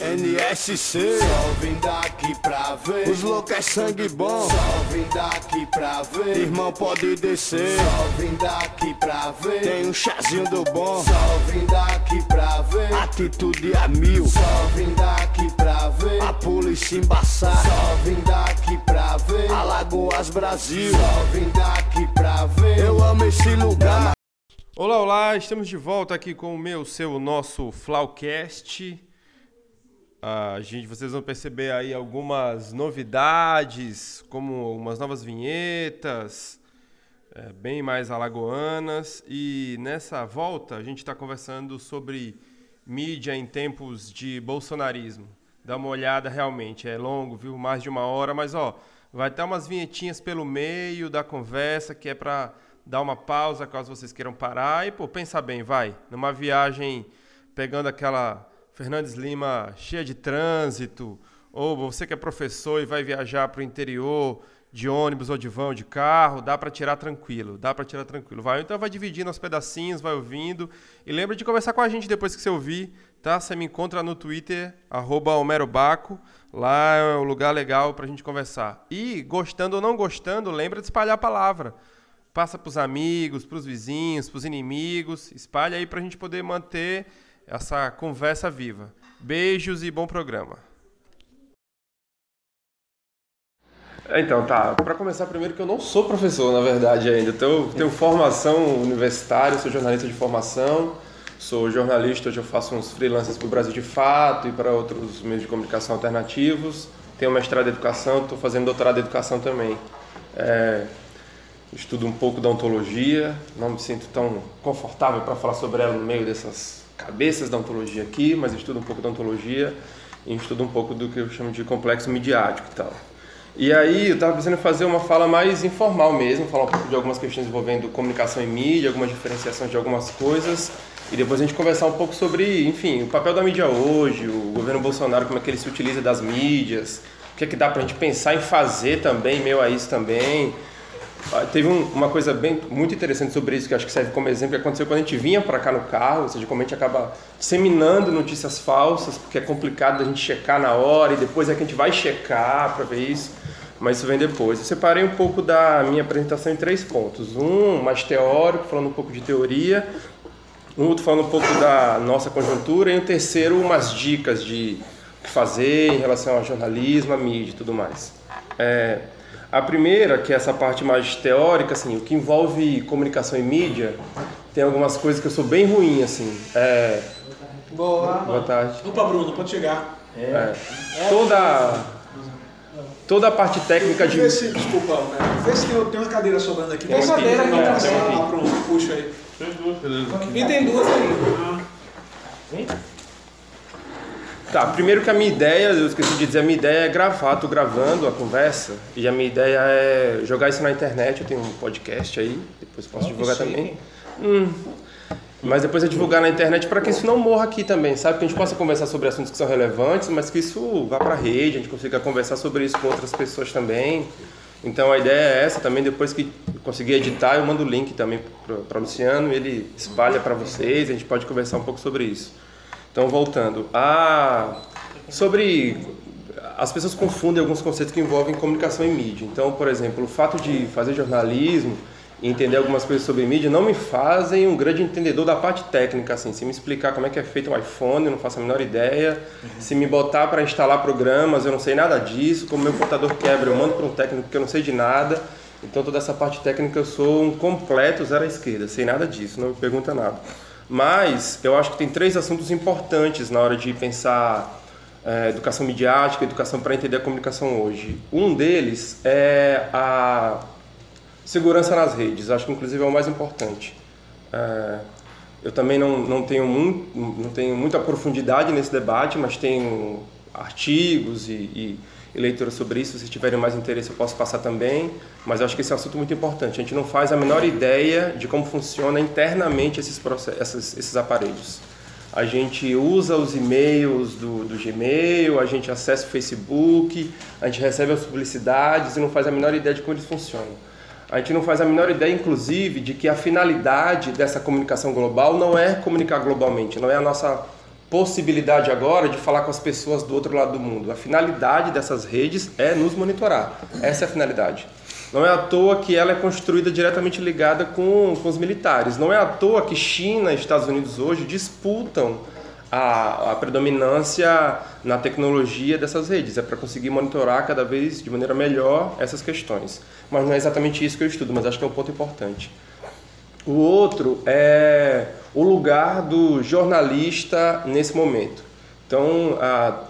NSC, só vim daqui pra ver. Os loucos é sangue bom, só vim daqui pra ver. Irmão pode descer, só vim daqui pra ver. Tem um chazinho do bom, só vim daqui pra ver. Atitude a mil, só vim daqui pra ver. A polícia embaçar, só vim daqui pra ver. Alagoas Brasil, só vim daqui pra ver. Eu amo esse lugar. Olá, olá, estamos de volta aqui com o meu, seu, nosso Flowcast. A gente, vocês vão perceber aí algumas novidades, como umas novas vinhetas, é, bem mais alagoanas. E nessa volta a gente está conversando sobre mídia em tempos de bolsonarismo. Dá uma olhada realmente, é longo, viu? Mais de uma hora, mas ó, vai ter umas vinhetinhas pelo meio da conversa que é para dar uma pausa caso vocês queiram parar e, pô, pensa bem, vai. Numa viagem pegando aquela Fernandes Lima cheia de trânsito, ou você que é professor e vai viajar para o interior de ônibus ou de vão, de carro, dá para tirar tranquilo, dá para tirar tranquilo. Vai, então vai dividindo aos pedacinhos, vai ouvindo e lembra de conversar com a gente depois que você ouvir, tá? Você me encontra no Twitter @homerobaco, lá é um lugar legal para a gente conversar. E gostando ou não gostando, lembra de espalhar a palavra passa para os amigos, para os vizinhos, para os inimigos, espalha aí para a gente poder manter essa conversa viva. Beijos e bom programa. Então, tá. Para começar, primeiro que eu não sou professor, na verdade, ainda. Tenho, tenho formação universitária, sou jornalista de formação, sou jornalista, hoje eu faço uns freelances para o Brasil de Fato e para outros meios de comunicação alternativos. Tenho mestrado em educação, estou fazendo doutorado em educação também. É, estudo um pouco da ontologia, não me sinto tão confortável para falar sobre ela no meio dessas cabeças da ontologia aqui, mas estudo um pouco da ontologia e estudo um pouco do que eu chamo de complexo midiático e tal. E aí eu estava pensando em fazer uma fala mais informal mesmo, falar um pouco de algumas questões envolvendo comunicação e mídia, algumas diferenciações de algumas coisas, e depois a gente conversar um pouco sobre, enfim, o papel da mídia hoje, o governo Bolsonaro, como é que ele se utiliza das mídias, o que é que dá para a gente pensar em fazer também, meio a isso também, teve um, uma coisa bem muito interessante sobre isso que acho que serve como exemplo que aconteceu quando a gente vinha para cá no carro, ou seja, como a gente acaba disseminando notícias falsas, porque é complicado a gente checar na hora e depois é que a gente vai checar para ver isso, mas isso vem depois. Eu separei um pouco da minha apresentação em três pontos: um mais teórico, falando um pouco de teoria, um outro falando um pouco da nossa conjuntura e um terceiro umas dicas de o que fazer em relação ao jornalismo, a mídia e tudo mais. É, a primeira, que é essa parte mais teórica, assim, o que envolve comunicação e mídia, tem algumas coisas que eu sou bem ruim, assim. É... Boa. Boa tarde. Opa, Bruno, pode chegar. É. Toda, toda a parte técnica de... Vê se, desculpa, né? vê se tem, tem uma cadeira sobrando aqui. Tem Tem cadeira aqui, tem tem aqui. Ah, pronto, puxa aí. E tem duas aí. Tá, primeiro que a minha ideia, eu esqueci de dizer, a minha ideia é gravar, tô gravando a conversa, e a minha ideia é jogar isso na internet, eu tenho um podcast aí, depois posso divulgar também. Hum, mas depois é divulgar na internet para que isso não morra aqui também, sabe? Que a gente possa conversar sobre assuntos que são relevantes, mas que isso vá para a rede, a gente consiga conversar sobre isso com outras pessoas também. Então a ideia é essa também, depois que conseguir editar, eu mando o link também para o Luciano, ele espalha para vocês, a gente pode conversar um pouco sobre isso. Então, voltando. A... Sobre. As pessoas confundem alguns conceitos que envolvem comunicação e mídia. Então, por exemplo, o fato de fazer jornalismo e entender algumas coisas sobre mídia não me fazem um grande entendedor da parte técnica. Assim. Se me explicar como é que é feito um iPhone, eu não faço a menor ideia. Se me botar para instalar programas, eu não sei nada disso. Como meu computador quebra, eu mando para um técnico que eu não sei de nada. Então, toda essa parte técnica eu sou um completo zero à esquerda, sei nada disso, não me pergunta nada. Mas eu acho que tem três assuntos importantes na hora de pensar é, educação midiática, educação para entender a comunicação hoje. Um deles é a segurança nas redes, acho que inclusive é o mais importante. É, eu também não, não, tenho muito, não tenho muita profundidade nesse debate, mas tenho artigos e, e, e leituras sobre isso. Se tiverem mais interesse, eu posso passar também. Mas eu acho que esse é um assunto muito importante. A gente não faz a menor ideia de como funciona internamente esses, esses aparelhos. A gente usa os e-mails do, do Gmail, a gente acessa o Facebook, a gente recebe as publicidades e não faz a menor ideia de como eles funcionam. A gente não faz a menor ideia, inclusive, de que a finalidade dessa comunicação global não é comunicar globalmente, não é a nossa possibilidade agora de falar com as pessoas do outro lado do mundo. A finalidade dessas redes é nos monitorar. Essa é a finalidade. Não é à toa que ela é construída diretamente ligada com, com os militares. Não é à toa que China e Estados Unidos hoje disputam a, a predominância na tecnologia dessas redes. É para conseguir monitorar cada vez de maneira melhor essas questões. Mas não é exatamente isso que eu estudo, mas acho que é um ponto importante. O outro é o lugar do jornalista nesse momento. Então, a,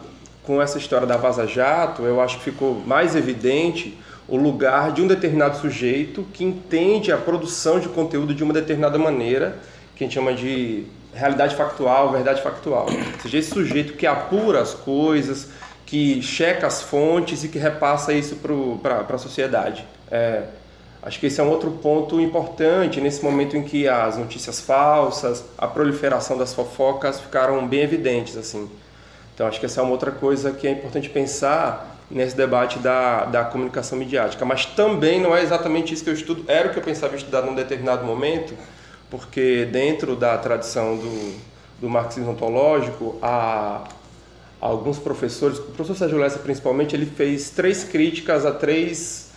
com essa história da Vaza Jato, eu acho que ficou mais evidente o lugar de um determinado sujeito que entende a produção de conteúdo de uma determinada maneira, que a gente chama de realidade factual, verdade factual. Ou seja, esse sujeito que apura as coisas, que checa as fontes e que repassa isso para a sociedade. É, acho que esse é um outro ponto importante nesse momento em que as notícias falsas, a proliferação das fofocas ficaram bem evidentes. assim. Então, acho que essa é uma outra coisa que é importante pensar nesse debate da, da comunicação midiática. Mas também não é exatamente isso que eu estudo, era o que eu pensava estudar num determinado momento, porque dentro da tradição do, do marxismo ontológico, há alguns professores, o professor Sérgio Lessa principalmente, ele fez três críticas a três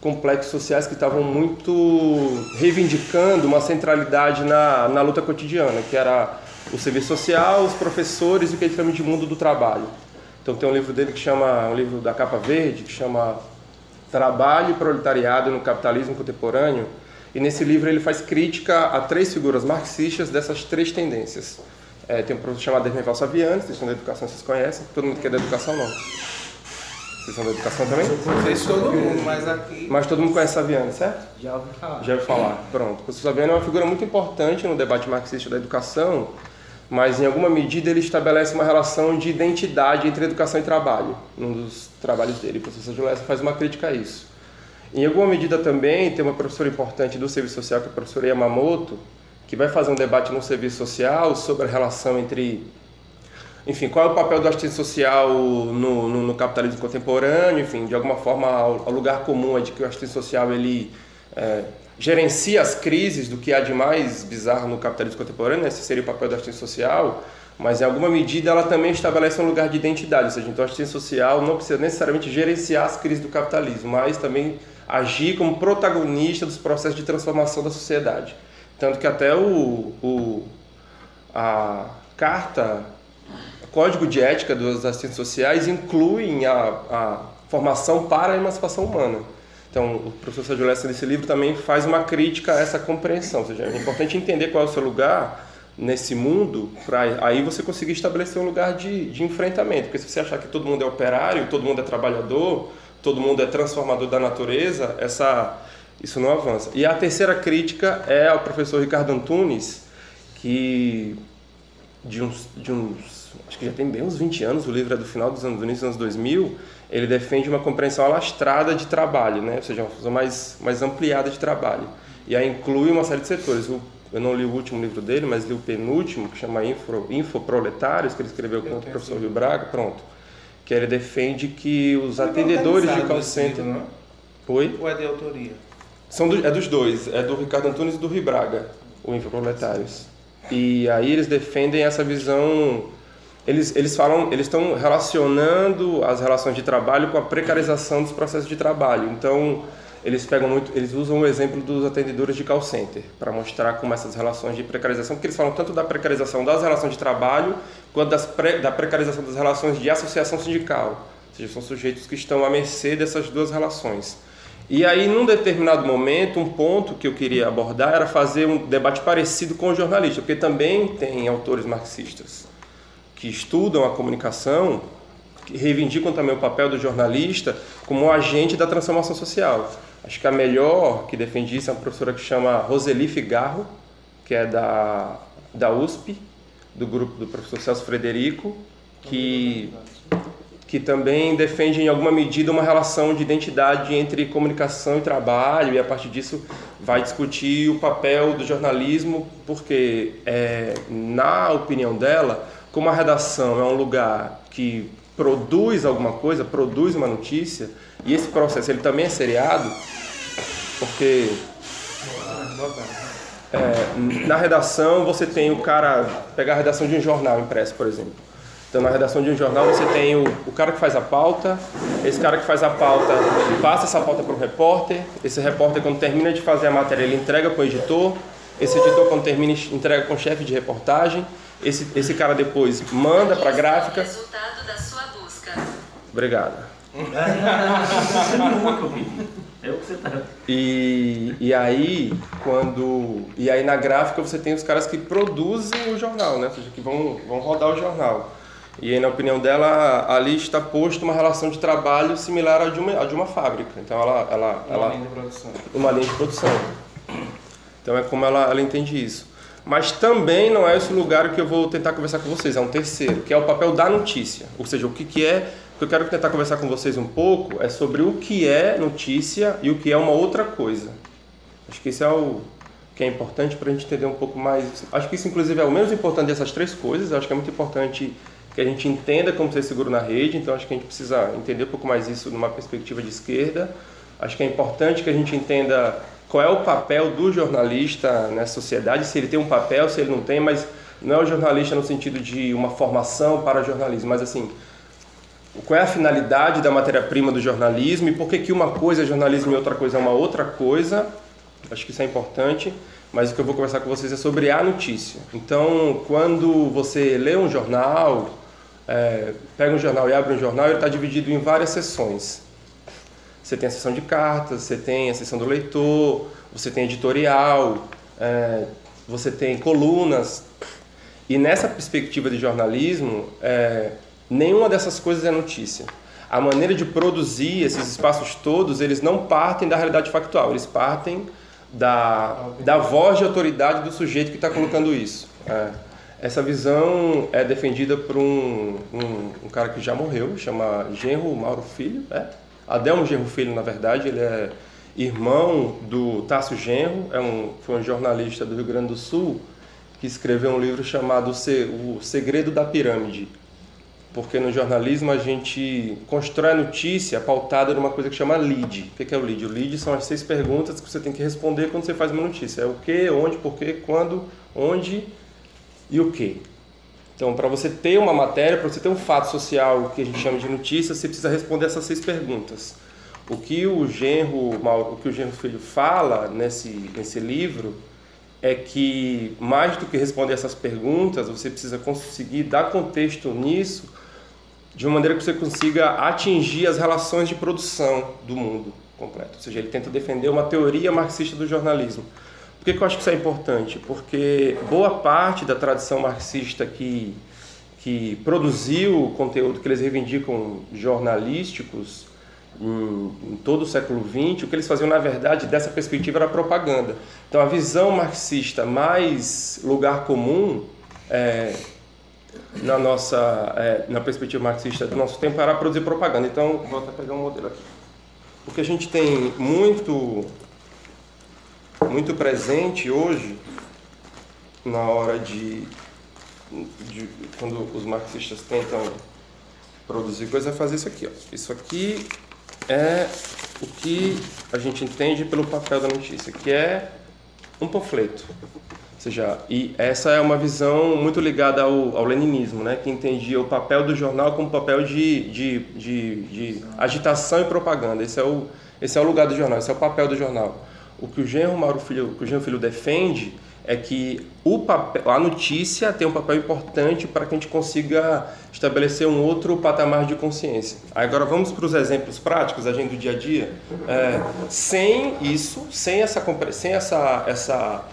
complexos sociais que estavam muito reivindicando uma centralidade na, na luta cotidiana, que era o serviço social, os professores e o que ele chama de mundo do trabalho. Então tem um livro dele que chama, um livro da capa verde, que chama Trabalho e Proletariado no Capitalismo Contemporâneo. E nesse livro ele faz crítica a três figuras marxistas dessas três tendências. É, tem um professor chamado Hermeval Saviani, vocês são da educação, vocês conhecem. Todo mundo que é da educação, não. São da educação também? Eu conheço todo mundo, mas aqui... Mas todo mundo conhece Saviani, certo? Já ouvi falar. Já ouvi falar. Pronto. O professor Saviani é uma figura muito importante no debate marxista da educação, mas em alguma medida ele estabelece uma relação de identidade entre educação e trabalho, num dos trabalhos dele. O professor Julessa faz uma crítica a isso. Em alguma medida também tem uma professora importante do serviço social, que é a professora Yamamoto, que vai fazer um debate no serviço social sobre a relação entre, enfim, qual é o papel do assistente social no, no, no capitalismo contemporâneo, enfim, de alguma forma o lugar comum é de que o assistente social ele é, gerencia as crises do que há de mais bizarro no capitalismo contemporâneo, esse seria o papel da assistência social, mas em alguma medida ela também estabelece um lugar de identidade, ou seja, então a assistência social não precisa necessariamente gerenciar as crises do capitalismo, mas também agir como protagonista dos processos de transformação da sociedade. Tanto que até o, o a carta, o código de ética dos assistentes sociais incluem a, a formação para a emancipação humana. Então, o professor Sérgio Lessa, nesse livro, também faz uma crítica a essa compreensão. Ou seja, é importante entender qual é o seu lugar nesse mundo, para aí você conseguir estabelecer um lugar de, de enfrentamento. Porque se você achar que todo mundo é operário, todo mundo é trabalhador, todo mundo é transformador da natureza, essa, isso não avança. E a terceira crítica é ao professor Ricardo Antunes, que de uns, de uns acho que já tem bem uns 20 anos, o livro é do final dos anos, do início dos anos 2000, ele defende uma compreensão alastrada de trabalho, né? ou seja, uma visão mais, mais ampliada de trabalho. E aí inclui uma série de setores. Eu não li o último livro dele, mas li o penúltimo, que chama Info, Infoproletários, que ele escreveu com o professor Rio Braga, pronto. Que ele defende que os atendedores de call center... Livro, não? Oi? Ou é de autoria? São do, é dos dois, é do Ricardo Antunes e do Rio Braga, o Infoproletários. E aí eles defendem essa visão eles, eles falam, eles estão relacionando as relações de trabalho com a precarização dos processos de trabalho. Então, eles pegam muito, eles usam o exemplo dos atendedores de call center para mostrar como essas relações de precarização, porque eles falam tanto da precarização das relações de trabalho quanto das pre, da precarização das relações de associação sindical. Ou seja, são sujeitos que estão à mercê dessas duas relações. E aí, num determinado momento, um ponto que eu queria abordar era fazer um debate parecido com o jornalista, porque também tem autores marxistas que estudam a comunicação reivindicam também o papel do jornalista como agente da transformação social. Acho que a melhor que defende isso é uma professora que chama Roseli Figarro, que é da, da USP, do grupo do professor Celso Frederico, que, que também defende em alguma medida uma relação de identidade entre comunicação e trabalho, e a partir disso vai discutir o papel do jornalismo, porque, é, na opinião dela, como a redação é um lugar que produz alguma coisa, produz uma notícia, e esse processo ele também é seriado, porque é, na redação você tem o cara, pegar a redação de um jornal impresso, por exemplo. Então, na redação de um jornal, você tem o, o cara que faz a pauta, esse cara que faz a pauta passa essa pauta para o repórter, esse repórter, quando termina de fazer a matéria, ele entrega para o editor, esse editor, quando termina, entrega com o chefe de reportagem, esse, esse cara depois manda para a gráfica. Resultado da sua busca. Obrigado. É o que você tá. E, e aí, quando. E aí na gráfica você tem os caras que produzem o jornal, né? Ou seja, que vão, vão rodar o jornal. E aí, na opinião dela, ali está posto uma relação de trabalho similar à de uma, à de uma fábrica. Então ela. ela, Uma ela linha de produção. uma linha de produção. Então é como ela, ela entende isso. Mas também não é esse lugar que eu vou tentar conversar com vocês, é um terceiro, que é o papel da notícia. Ou seja, o que, que é. O que eu quero tentar conversar com vocês um pouco é sobre o que é notícia e o que é uma outra coisa. Acho que isso é o que é importante para a gente entender um pouco mais. Acho que isso, inclusive, é o menos importante dessas três coisas. Acho que é muito importante que a gente entenda como ser seguro na rede. Então, acho que a gente precisa entender um pouco mais isso numa perspectiva de esquerda. Acho que é importante que a gente entenda qual é o papel do jornalista nessa sociedade, se ele tem um papel, se ele não tem, mas não é o jornalista no sentido de uma formação para jornalismo, mas assim, qual é a finalidade da matéria-prima do jornalismo e por que, que uma coisa é jornalismo e outra coisa é uma outra coisa. Acho que isso é importante, mas o que eu vou conversar com vocês é sobre a notícia. Então, quando você lê um jornal, é, pega um jornal e abre um jornal, ele está dividido em várias seções. Você tem a seção de cartas, você tem a seção do leitor, você tem editorial, é, você tem colunas. E nessa perspectiva de jornalismo, é, nenhuma dessas coisas é notícia. A maneira de produzir esses espaços todos, eles não partem da realidade factual, eles partem da, da voz de autoridade do sujeito que está colocando isso. É. Essa visão é defendida por um, um, um cara que já morreu, chama Genro Mauro Filho, é? Adelmo Genro Filho, na verdade, ele é irmão do Tássio Genro, é um, foi um jornalista do Rio Grande do Sul que escreveu um livro chamado O Segredo da Pirâmide. Porque no jornalismo a gente constrói a notícia pautada numa coisa que chama lead. O que é o lead? O lead são as seis perguntas que você tem que responder quando você faz uma notícia. É o que, onde, porquê, quando, onde e o que. Então, para você ter uma matéria, para você ter um fato social que a gente chama de notícia, você precisa responder essas seis perguntas. O que o genro, o que o genro filho fala nesse, nesse livro é que mais do que responder essas perguntas, você precisa conseguir dar contexto nisso de uma maneira que você consiga atingir as relações de produção do mundo completo. Ou seja, ele tenta defender uma teoria marxista do jornalismo. Por que, que eu acho que isso é importante? Porque boa parte da tradição marxista que, que produziu o conteúdo que eles reivindicam jornalísticos em, em, todo o século XX, o que eles faziam, na verdade, dessa perspectiva era propaganda. Então, a visão marxista mais lugar comum é, na nossa é, na perspectiva marxista do nosso tempo era produzir propaganda. Então, vou até pegar um modelo aqui. O que a gente tem muito muito presente hoje na hora de, de quando os marxistas tentam produzir coisa é fazer isso aqui, ó. Isso aqui é o que a gente entende pelo papel da notícia, que é um panfleto. Ou seja, e essa é uma visão muito ligada ao, ao leninismo, né? que entendia o papel do jornal como papel de, de, de, de, agitação e propaganda. Esse é, o, esse é o lugar do jornal, esse é o papel do jornal. O que o Genro Mauro Filho, o que o Genro Filho defende é que o papel, a notícia tem um papel importante para que a gente consiga estabelecer um outro patamar de consciência. Agora vamos para os exemplos práticos, a gente do dia a dia. É, sem isso, sem essa, sem essa, essa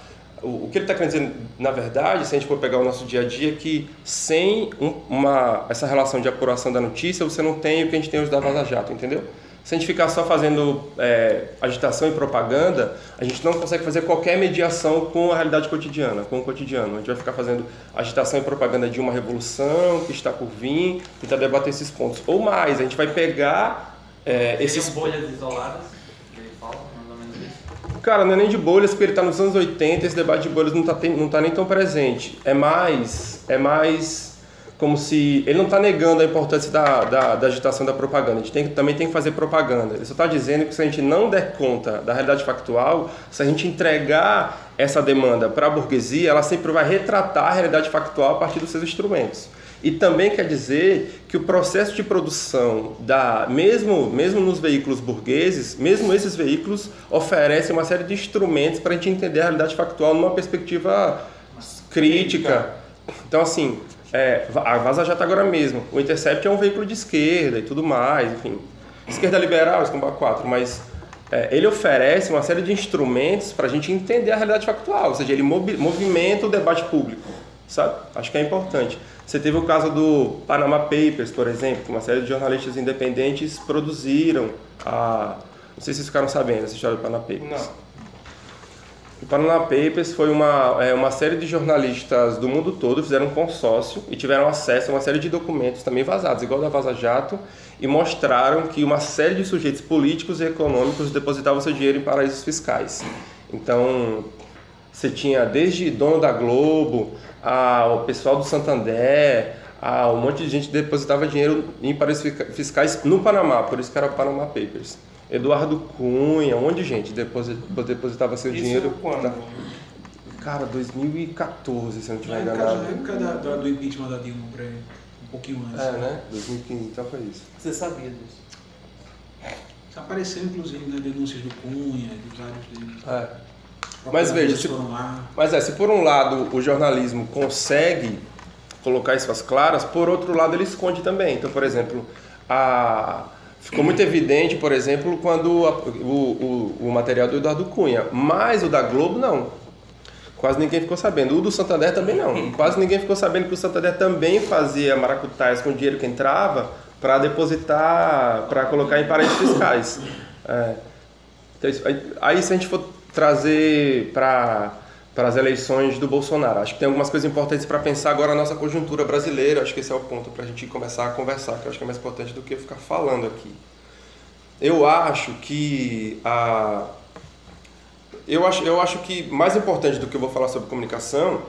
o, que ele está querendo dizer, na verdade, se a gente for pegar o nosso dia a dia, é que sem um, uma, essa relação de apuração da notícia, você não tem o que a gente tem hoje da Vaza Jato, entendeu? Se a gente ficar só fazendo é, agitação e propaganda, a gente não consegue fazer qualquer mediação com a realidade cotidiana, com o cotidiano. A gente vai ficar fazendo agitação e propaganda de uma revolução que está por vir, tentar debater esses pontos. Ou mais, a gente vai pegar é, esses... bolhas isoladas, que ele fala, mais ou menos isso. Cara, não é nem de bolhas, porque ele está nos anos 80, esse debate de bolhas não está não tá nem tão presente. É mais, é mais como se ele não está negando a importância da, da, da, agitação da propaganda. A gente tem, também tem que fazer propaganda. Ele só está dizendo que se a gente não der conta da realidade factual, se a gente entregar essa demanda para a burguesia, ela sempre vai retratar a realidade factual a partir dos seus instrumentos. E também quer dizer que o processo de produção da mesmo mesmo nos veículos burgueses, mesmo esses veículos oferecem uma série de instrumentos para a gente entender a realidade factual numa perspectiva crítica. Então assim, é, a Vaza Jato agora mesmo. O Intercept é um veículo de esquerda e tudo mais, enfim. Esquerda liberal, Escomba 4, mas é, ele oferece uma série de instrumentos para a gente entender a realidade factual, ou seja, ele movimenta o debate público, sabe? Acho que é importante. Você teve o caso do Panama Papers, por exemplo, que uma série de jornalistas independentes produziram a... Não sei se vocês ficaram sabendo essa história do Panama Papers. Não. O Panama Papers foi uma, é, uma série de jornalistas do mundo todo, fizeram um consórcio e tiveram acesso a uma série de documentos também vazados, igual da Vaza Jato, e mostraram que uma série de sujeitos políticos e econômicos depositavam seu dinheiro em paraísos fiscais. Então, você tinha desde dono da Globo, ao pessoal do Santander, a um monte de gente depositava dinheiro em paraísos fiscais no Panamá, por isso que era o Panama Papers. Eduardo Cunha, um monte de gente depositava seu Isso dinheiro. quando? Na... Cara, 2014, se eu não Na estiver época, enganado. na época da, da- do impeachment da Dilma, por aí, um pouquinho antes. É, né? 2015, então foi isso. Você sabia disso? Isso apareceu, inclusive, nas denúncias do Cunha, de vários deles. É. Mas veja, se-. Mas é, se por um lado o jornalismo consegue colocar isso às claras, por outro lado ele esconde também. Então, por exemplo, a... ficou muito evidente, por exemplo, quando a- o, o, o material do Eduardo Cunha, mas o da Globo não. Quase ninguém ficou sabendo. O do Santander também não. Quase ninguém ficou sabendo que o Santander também fazia maracutaias com o dinheiro que entrava para depositar, para colocar em paraísos fiscais. É. Então, aí, aí se a gente for trazer para para as eleições do Bolsonaro, acho que tem algumas coisas importantes para pensar agora na nossa conjuntura brasileira. Acho que esse é o ponto para a gente começar a conversar, que eu acho que é mais importante do que ficar falando aqui. Eu acho que a eu acho, eu acho que mais importante do que eu vou falar sobre comunicação,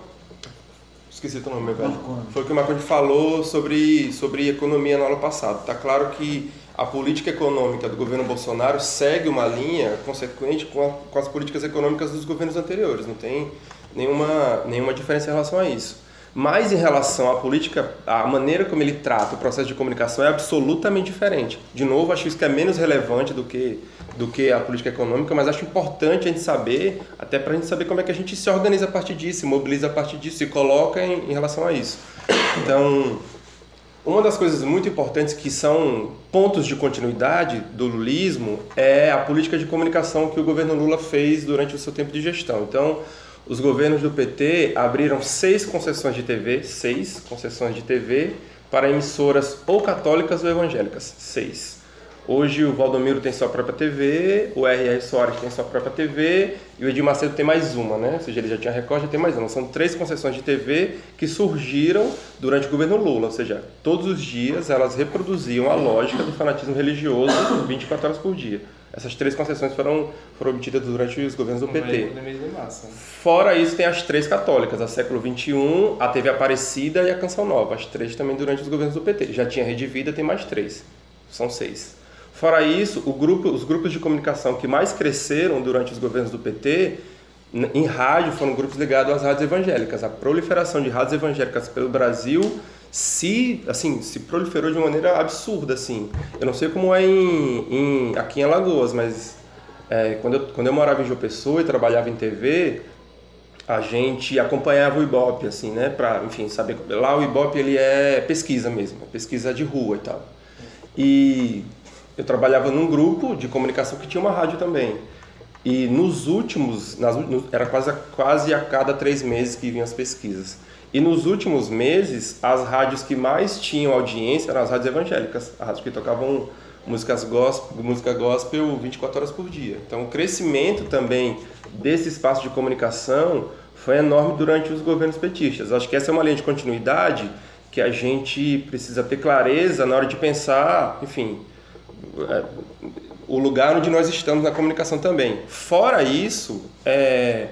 esqueci o nome, velho. Foi o que o Marconi falou sobre, sobre economia no ano passado. Está claro que a política econômica do governo Bolsonaro segue uma linha consequente com, a- com as políticas econômicas dos governos anteriores. Não tem nenhuma, nenhuma diferença em relação a isso. Mas em relação à política, a maneira como ele trata o processo de comunicação é absolutamente diferente. De novo, acho isso que é menos relevante do que, do que a política econômica, mas acho importante a gente saber, até para a gente saber como é que a gente se organiza a partir disso, se mobiliza a partir disso, se coloca em, em relação a isso. Então, uma das coisas muito importantes que são pontos de continuidade do lulismo é a política de comunicação que o governo Lula fez durante o seu tempo de gestão. Então, os governos do PT abriram seis concessões de TV, seis concessões de TV para emissoras ou católicas ou evangélicas, seis. Hoje o Valdomiro tem sua própria TV, o R.R. Soares tem sua própria TV e o Edir Macedo tem mais uma, né? Ou seja, ele já tinha Record, já tem mais uma. São três concessões de TV que surgiram durante o governo Lula, ou seja, todos os dias elas reproduziam a lógica do fanatismo religioso 24 horas por dia. Essas três concessões foram, foram obtidas durante os governos do PT. De massa. Fora isso, tem as três católicas, a Século XXI, a TV Aparecida e a Canção Nova. As três também durante os governos do PT. Já tinha Rede Vida, tem mais três. São seis. Fora isso, grupo, os grupos de comunicação que mais cresceram durante os governos do PT, em rádio, foram grupos ligados às rádios evangélicas. A proliferação de rádios evangélicas pelo Brasil se, assim, se proliferou de maneira absurda. Assim. Eu não sei como é em, em- aqui em Alagoas, mas é, quando, eu, quando eu morava em João Pessoa e trabalhava em TV, a gente acompanhava o Ibope, assim, né? Pra, enfim, saber. Lá o Ibope ele é pesquisa mesmo, pesquisa de rua e tal. E eu trabalhava num grupo de comunicação que tinha uma rádio também. E nos últimos, nas, era quase, a- quase a cada três meses que vinham as pesquisas. E nos últimos meses, as rádios que mais tinham audiência eram as rádios evangélicas, as rádios que tocavam músicas gospel, música gospel 24 horas por dia. Então, o crescimento também desse espaço de comunicação foi enorme durante os governos petistas. Acho que essa é uma linha de continuidade que a gente precisa ter clareza na hora de pensar, enfim, o lugar onde nós estamos na comunicação também. Fora isso, é,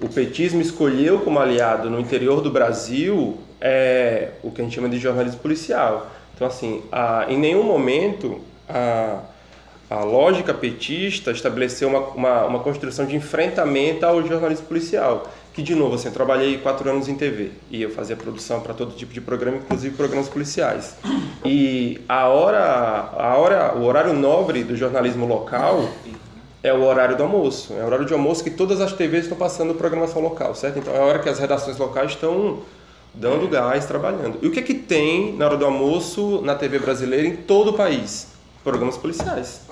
o petismo escolheu como aliado no interior do Brasil é o que a gente chama de jornalismo policial. Então, assim, a, em nenhum momento a, a lógica petista estabeleceu uma, uma, uma construção de enfrentamento ao jornalismo policial. Que, de novo, assim, eu trabalhei quatro anos em TV e eu fazia produção para todo tipo de programa, inclusive programas policiais. E a hora, a hora, o horário nobre do jornalismo local é o horário do almoço. É o horário de almoço que todas as TVs estão passando programação local, certo? Então é a hora que as redações locais estão dando gás, trabalhando. E o que é que tem na hora do almoço na TV brasileira em todo o país? Programas policiais.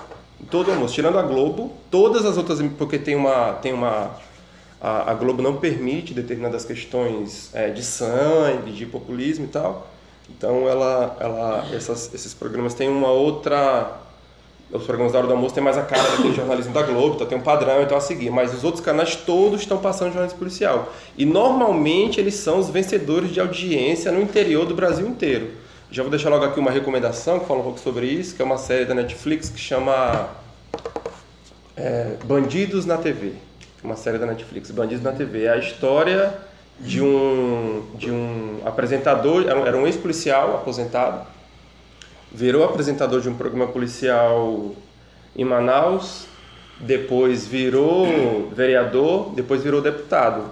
Em todo o almoço, tirando a Globo, todas as outras, porque tem uma tem uma a, a Globo não permite determinadas questões é, de sangue, de populismo e tal. Então ela ela essas, esses programas têm uma outra os programas da hora do almoço têm mais a cara daquele jornalismo da Globo, então tem um padrão então a seguir. Mas os outros canais todos estão passando jornalismo policial. E normalmente eles são os vencedores de audiência no interior do Brasil inteiro. Já vou deixar logo aqui uma recomendação que fala um pouco sobre isso, que é uma série da Netflix que chama é, Bandidos na TV. Uma série da Netflix, Bandidos na TV. É a história de um, de um apresentador, era um, ex-policial aposentado, virou apresentador de um programa policial em Manaus, depois virou vereador, depois virou deputado.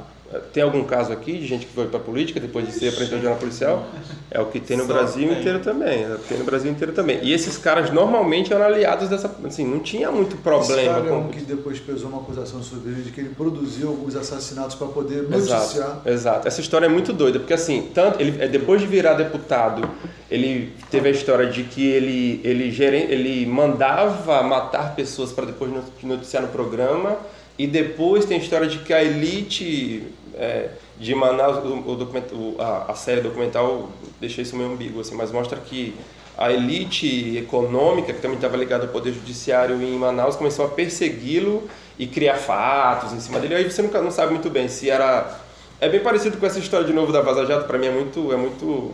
Tem algum caso aqui de gente que foi para política depois de ser apresentador de jornal policial? É o que tem no Só Brasil tem. inteiro também. É o que tem no Brasil inteiro também. E esses caras normalmente eram aliados dessa. Assim, não tinha muito Esse problema cara é com. um que depois pesou uma acusação sobre ele de que ele produziu alguns assassinatos para poder Exato, noticiar. exato. Essa história é muito doida, porque assim, tanto ele é, depois de virar deputado, ele teve a história de que ele ele, ele mandava matar pessoas para depois not- noticiar no programa, e depois tem a história de que a elite é, de Manaus, o, o a, a série documental deixa isso meio ambíguo, assim, mas mostra que a elite econômica, que também estava ligada ao poder judiciário em Manaus, começou a persegui-lo e criar fatos em cima dele. Aí você nunca não sabe muito bem se era é bem parecido com essa história de novo da Vaza Jato, para mim é muito é muito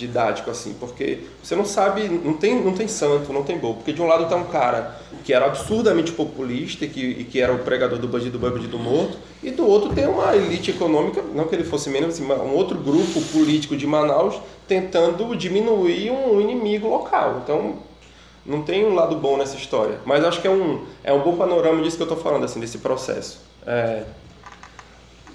didático assim, porque você não sabe, não tem não tem santo, não tem bobo, porque de um lado tá um cara que era absurdamente populista e que, e que era o pregador do bandido bandido morto, e do outro tem uma elite econômica, não que ele fosse menos, assim, um outro grupo político de Manaus tentando diminuir um inimigo local. Então, não tem um lado bom nessa história, mas acho que é um, é um bom panorama disso que eu estou falando, assim, desse processo. É,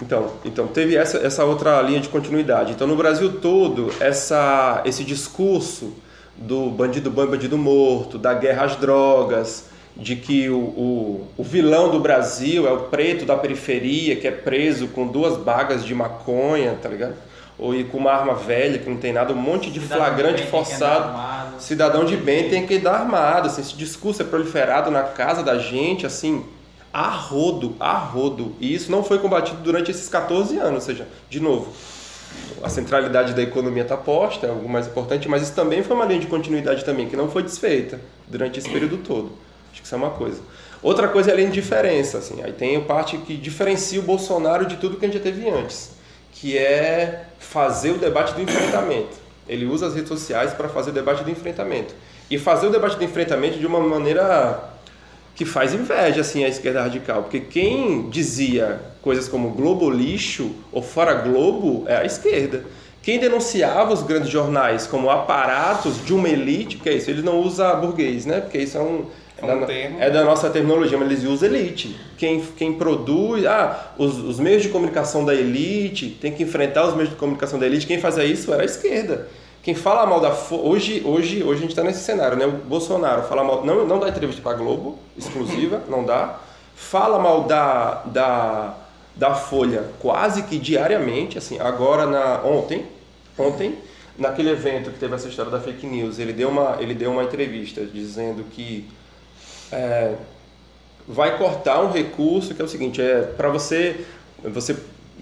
então, então teve essa, essa outra linha de continuidade. Então, no Brasil todo, essa, esse discurso do bandido bom e bandido morto, da guerra às drogas, de que o, o, o vilão do Brasil é o preto da periferia que é preso com duas bagas de maconha, tá ligado? Ou e com uma arma velha que não tem nada, um monte de Cidadão flagrante de forçado. Cidadão de bem tem que andar armado. Assim, esse discurso é proliferado na casa da gente, assim, a rodo, a rodo. E isso não foi combatido durante esses 14 anos. Ou seja, de novo, a centralidade da economia está posta, é algo mais importante, mas isso também foi uma linha de continuidade também, que não foi desfeita durante esse período todo. Acho que isso é uma coisa. Outra coisa é a linha de diferença. Assim, aí tem a parte que diferencia o Bolsonaro de tudo que a gente já teve antes, que é fazer o debate do enfrentamento. Ele usa as redes sociais para fazer o debate do enfrentamento. E fazer o debate do enfrentamento de uma maneira que faz inveja assim à esquerda radical, porque quem dizia coisas como Globo lixo ou fora Globo é a esquerda. Quem denunciava os grandes jornais como aparatos de uma elite, porque é isso, eles não usam burguês, né? Porque isso é um É um da, é da nossa terminologia, mas eles usam elite. Quem, quem produz, ah, os, os meios de comunicação da elite, tem que enfrentar os meios de comunicação da elite. Quem fazia isso era a esquerda. Quem fala mal da hoje hoje hoje a gente está nesse cenário, né? O Bolsonaro fala mal, não não dá entrevista para Globo exclusiva, não dá. Fala mal da, da da Folha quase que diariamente, assim. Agora na ontem ontem naquele evento que teve essa história da fake news, ele deu uma ele deu uma entrevista dizendo que é, vai cortar um recurso que é o seguinte, é para você você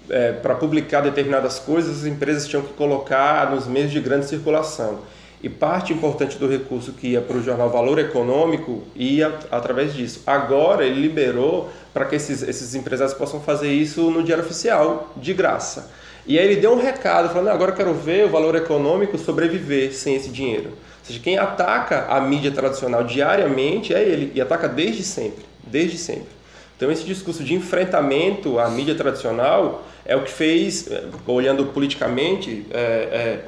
é, para publicar determinadas coisas, as empresas tinham que colocar nos meios de grande circulação. E parte importante do recurso que ia para o jornal Valor Econômico ia através disso. Agora ele liberou para que esses, esses empresários possam fazer isso no Diário Oficial, de graça. E aí ele deu um recado, falando, "Não, agora eu quero ver o Valor Econômico sobreviver sem esse dinheiro. Ou seja, quem ataca a mídia tradicional diariamente é ele, e ataca desde sempre, desde sempre. Então esse discurso de enfrentamento à mídia tradicional é o que fez, eh, olhando politicamente, é, é,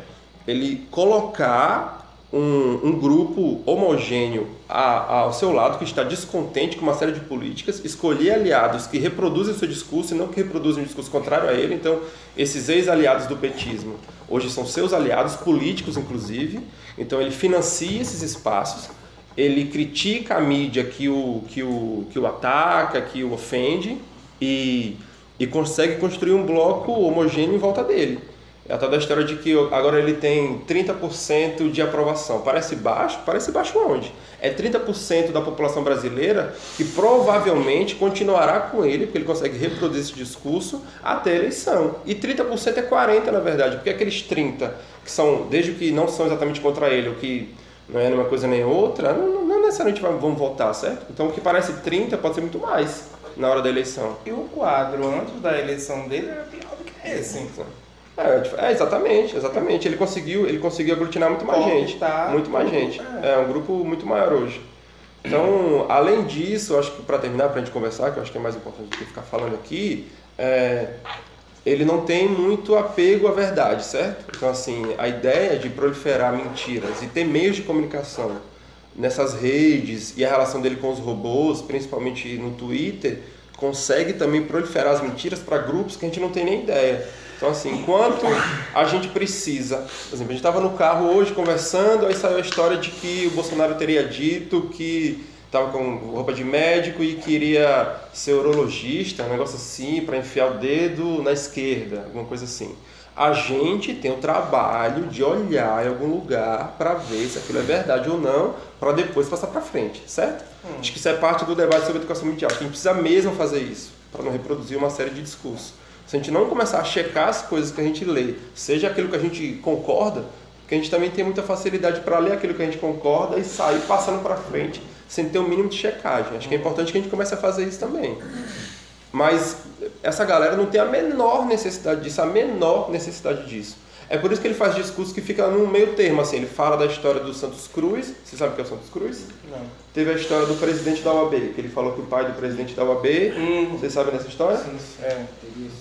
ele colocar um, um grupo homogêneo a, ao seu lado que está descontente com uma série de políticas, escolher aliados que reproduzem o seu discurso e não que reproduzem um discurso contrário a ele. Então, esses ex-aliados do petismo hoje são seus aliados políticos, inclusive. Então, ele financia esses espaços, ele critica a mídia que o, que o, que o ataca, que o ofende e, e consegue construir um bloco homogêneo em volta dele. É a tal da história de que agora ele tem 30% de aprovação. Parece baixo? Parece baixo onde? É 30% da população brasileira que provavelmente continuará com ele, porque ele consegue reproduzir esse discurso até a eleição. E 30% é 40% na verdade, porque aqueles 30% que são, desde que não são exatamente contra ele, o que não é uma coisa nem outra, não, não necessariamente vão votar, certo? Então o que parece 30 pode ser muito mais na hora da eleição. E o quadro antes da eleição dele era pior do que esse. Então. É, é, exatamente, exatamente. Ele conseguiu, ele conseguiu aglutinar muito mais gente. Muito mais gente. É. é um grupo muito maior hoje. Então, além disso, acho que para terminar, para a gente conversar, que eu acho que é mais importante do que ficar falando aqui, é, ele não tem muito apego à verdade, certo? Então, assim, a ideia de proliferar mentiras e ter meios de comunicação nessas redes e a relação dele com os robôs, principalmente no Twitter, consegue também proliferar as mentiras para grupos que a gente não tem nem ideia. Então, assim, enquanto a gente precisa. Por exemplo, a gente estava no carro hoje conversando, aí saiu a história de que o Bolsonaro teria dito que estava com roupa de médico e queria ser urologista, um negócio assim, para enfiar o dedo na esquerda, alguma coisa assim. A gente tem o trabalho de olhar em algum lugar para ver se aquilo é verdade ou não, para depois passar para frente, certo? Hum. Acho que isso é parte do debate sobre educação mundial. A gente precisa mesmo fazer isso, para não reproduzir uma série de discursos. Se a gente não começar a checar as coisas que a gente lê, seja aquilo que a gente concorda, porque a gente também tem muita facilidade para ler aquilo que a gente concorda e sair passando para frente sem ter o um mínimo de checagem. Acho que é importante que a gente comece a fazer isso também. Mas essa galera não tem a menor necessidade disso, a menor necessidade disso. É por isso que ele faz discurso que fica no meio termo, assim, ele fala da história do Santos Cruz, você sabe o que é o Santos Cruz? Não. Teve a história do presidente da UAB, que ele falou que o pai do presidente da UAB, hum. vocês sabem dessa história? Sim, é.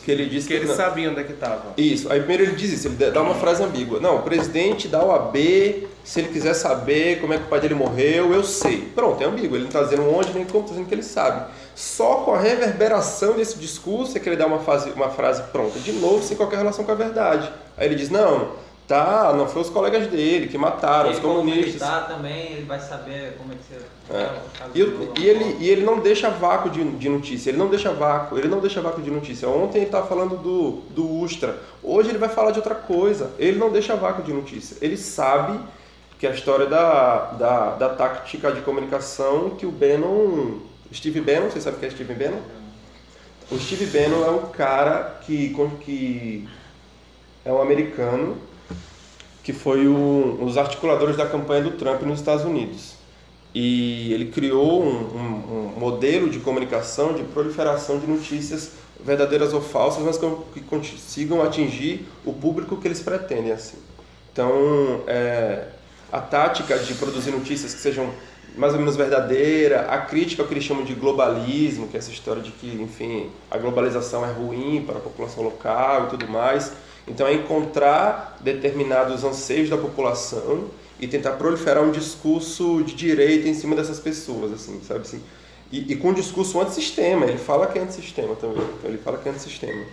Que ele disse que, que ele não. sabia onde é que estava. Isso, aí primeiro ele diz isso, ele dá uma frase ambígua. Não, o presidente da UAB, se ele quiser saber como é que o pai dele morreu, eu sei. Pronto, é ambíguo, ele não está dizendo onde nem como, está dizendo que ele sabe. Só com a reverberação desse discurso é que ele dá uma, fase, uma frase pronta, de novo, sem qualquer relação com a verdade. Aí ele diz, não, tá, não foi os colegas dele que mataram, ele, os comunistas. Ele tá também, ele vai saber como é que você... É. E, e, ele, e ele não deixa vácuo de, de notícia, ele não deixa vácuo, ele não deixa vácuo de notícia. Ontem ele estava falando do, do Ustra, hoje ele vai falar de outra coisa, ele não deixa vácuo de notícia. Ele sabe que a história da, da, da tática de comunicação que o Bannon Steve Bannon, você sabe o que é Steve Bannon? O Steve Bannon é um cara que, que é um americano que foi um, os articuladores da campanha do Trump nos Estados Unidos. E ele criou um, um, um modelo de comunicação de proliferação de notícias verdadeiras ou falsas, mas que consigam atingir o público que eles pretendem. assim. Então, é, a tática de produzir notícias que sejam mais ou menos verdadeira, a crítica ao que eles chamam de globalismo, que é essa história de que, enfim, a globalização é ruim para a população local e tudo mais. Então é encontrar determinados anseios da população e tentar proliferar um discurso de direita em cima dessas pessoas, assim, sabe assim? E, e com um discurso antissistema, ele fala que é antissistema também, então ele fala que é antissistema.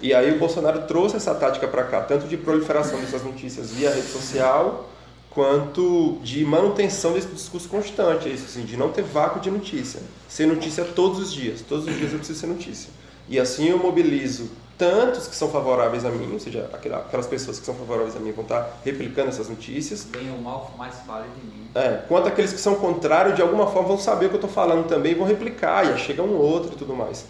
E aí o Bolsonaro trouxe essa tática para cá, tanto de proliferação dessas notícias via rede social, quanto de manutenção desse discurso constante, é isso assim, de não ter vácuo de notícia. Ser notícia todos os dias, todos os dias eu preciso ser notícia. E assim eu mobilizo tantos que são favoráveis a mim, ou seja, aquelas pessoas que são favoráveis a mim vão estar replicando essas notícias. Bem ou mal, mais fale de mim. É, quanto aqueles que são contrários, de alguma forma vão saber o que eu estou falando também e vão replicar, e aí chega um outro e tudo mais.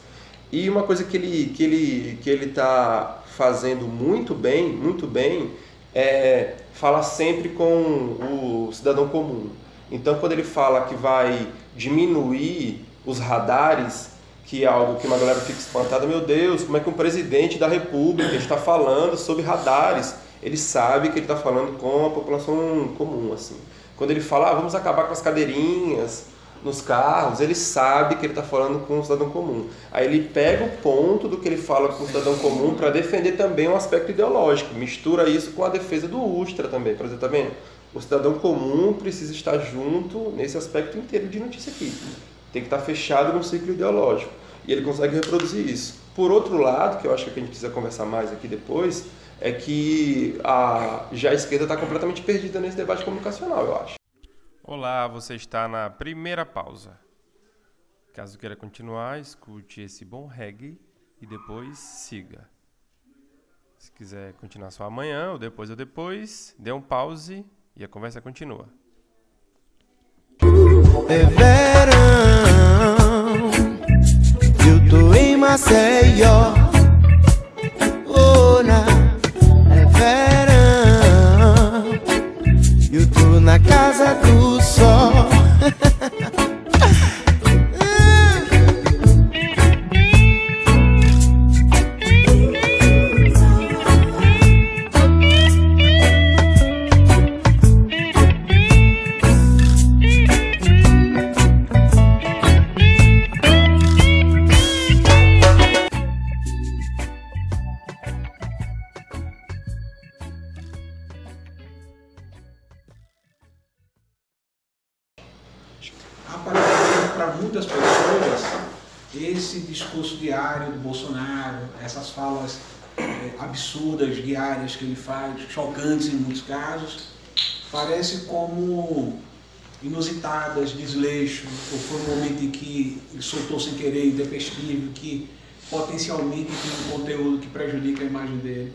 E uma coisa que ele que ele que ele está fazendo muito bem, muito bem, é fala sempre com o cidadão comum. Então, quando ele fala que vai diminuir os radares, que é algo que uma galera fica espantada, meu Deus, como é que um presidente da república está falando sobre radares? Ele sabe que ele está falando com a população comum, assim. Quando ele fala, ah, vamos acabar com as cadeirinhas, nos carros, ele sabe que ele está falando com um cidadão comum. Aí ele pega o ponto do que ele fala com o cidadão comum para defender também um aspecto ideológico, mistura isso com a defesa do Ustra também. Por exemplo, tá vendo? O cidadão comum precisa estar junto nesse aspecto inteiro de notícia aqui. Tem que estar fechado no ciclo ideológico. E ele consegue reproduzir isso. Por outro lado, que eu acho que a gente precisa conversar mais aqui depois, é que a, já a esquerda está completamente perdida nesse debate comunicacional, eu acho. Olá, você está na primeira pausa. Caso queira continuar, escute esse bom reggae e depois siga. Se quiser continuar só amanhã, ou depois ou depois, dê um pause e a conversa continua. É verão, eu tô em Maceió. Na casa do sol. Diárias que ele faz, chocantes em muitos casos, parece como inusitadas, desleixo, ou foi um momento em que ele soltou sem querer, intempestivo, que potencialmente tem um conteúdo que prejudica a imagem dele.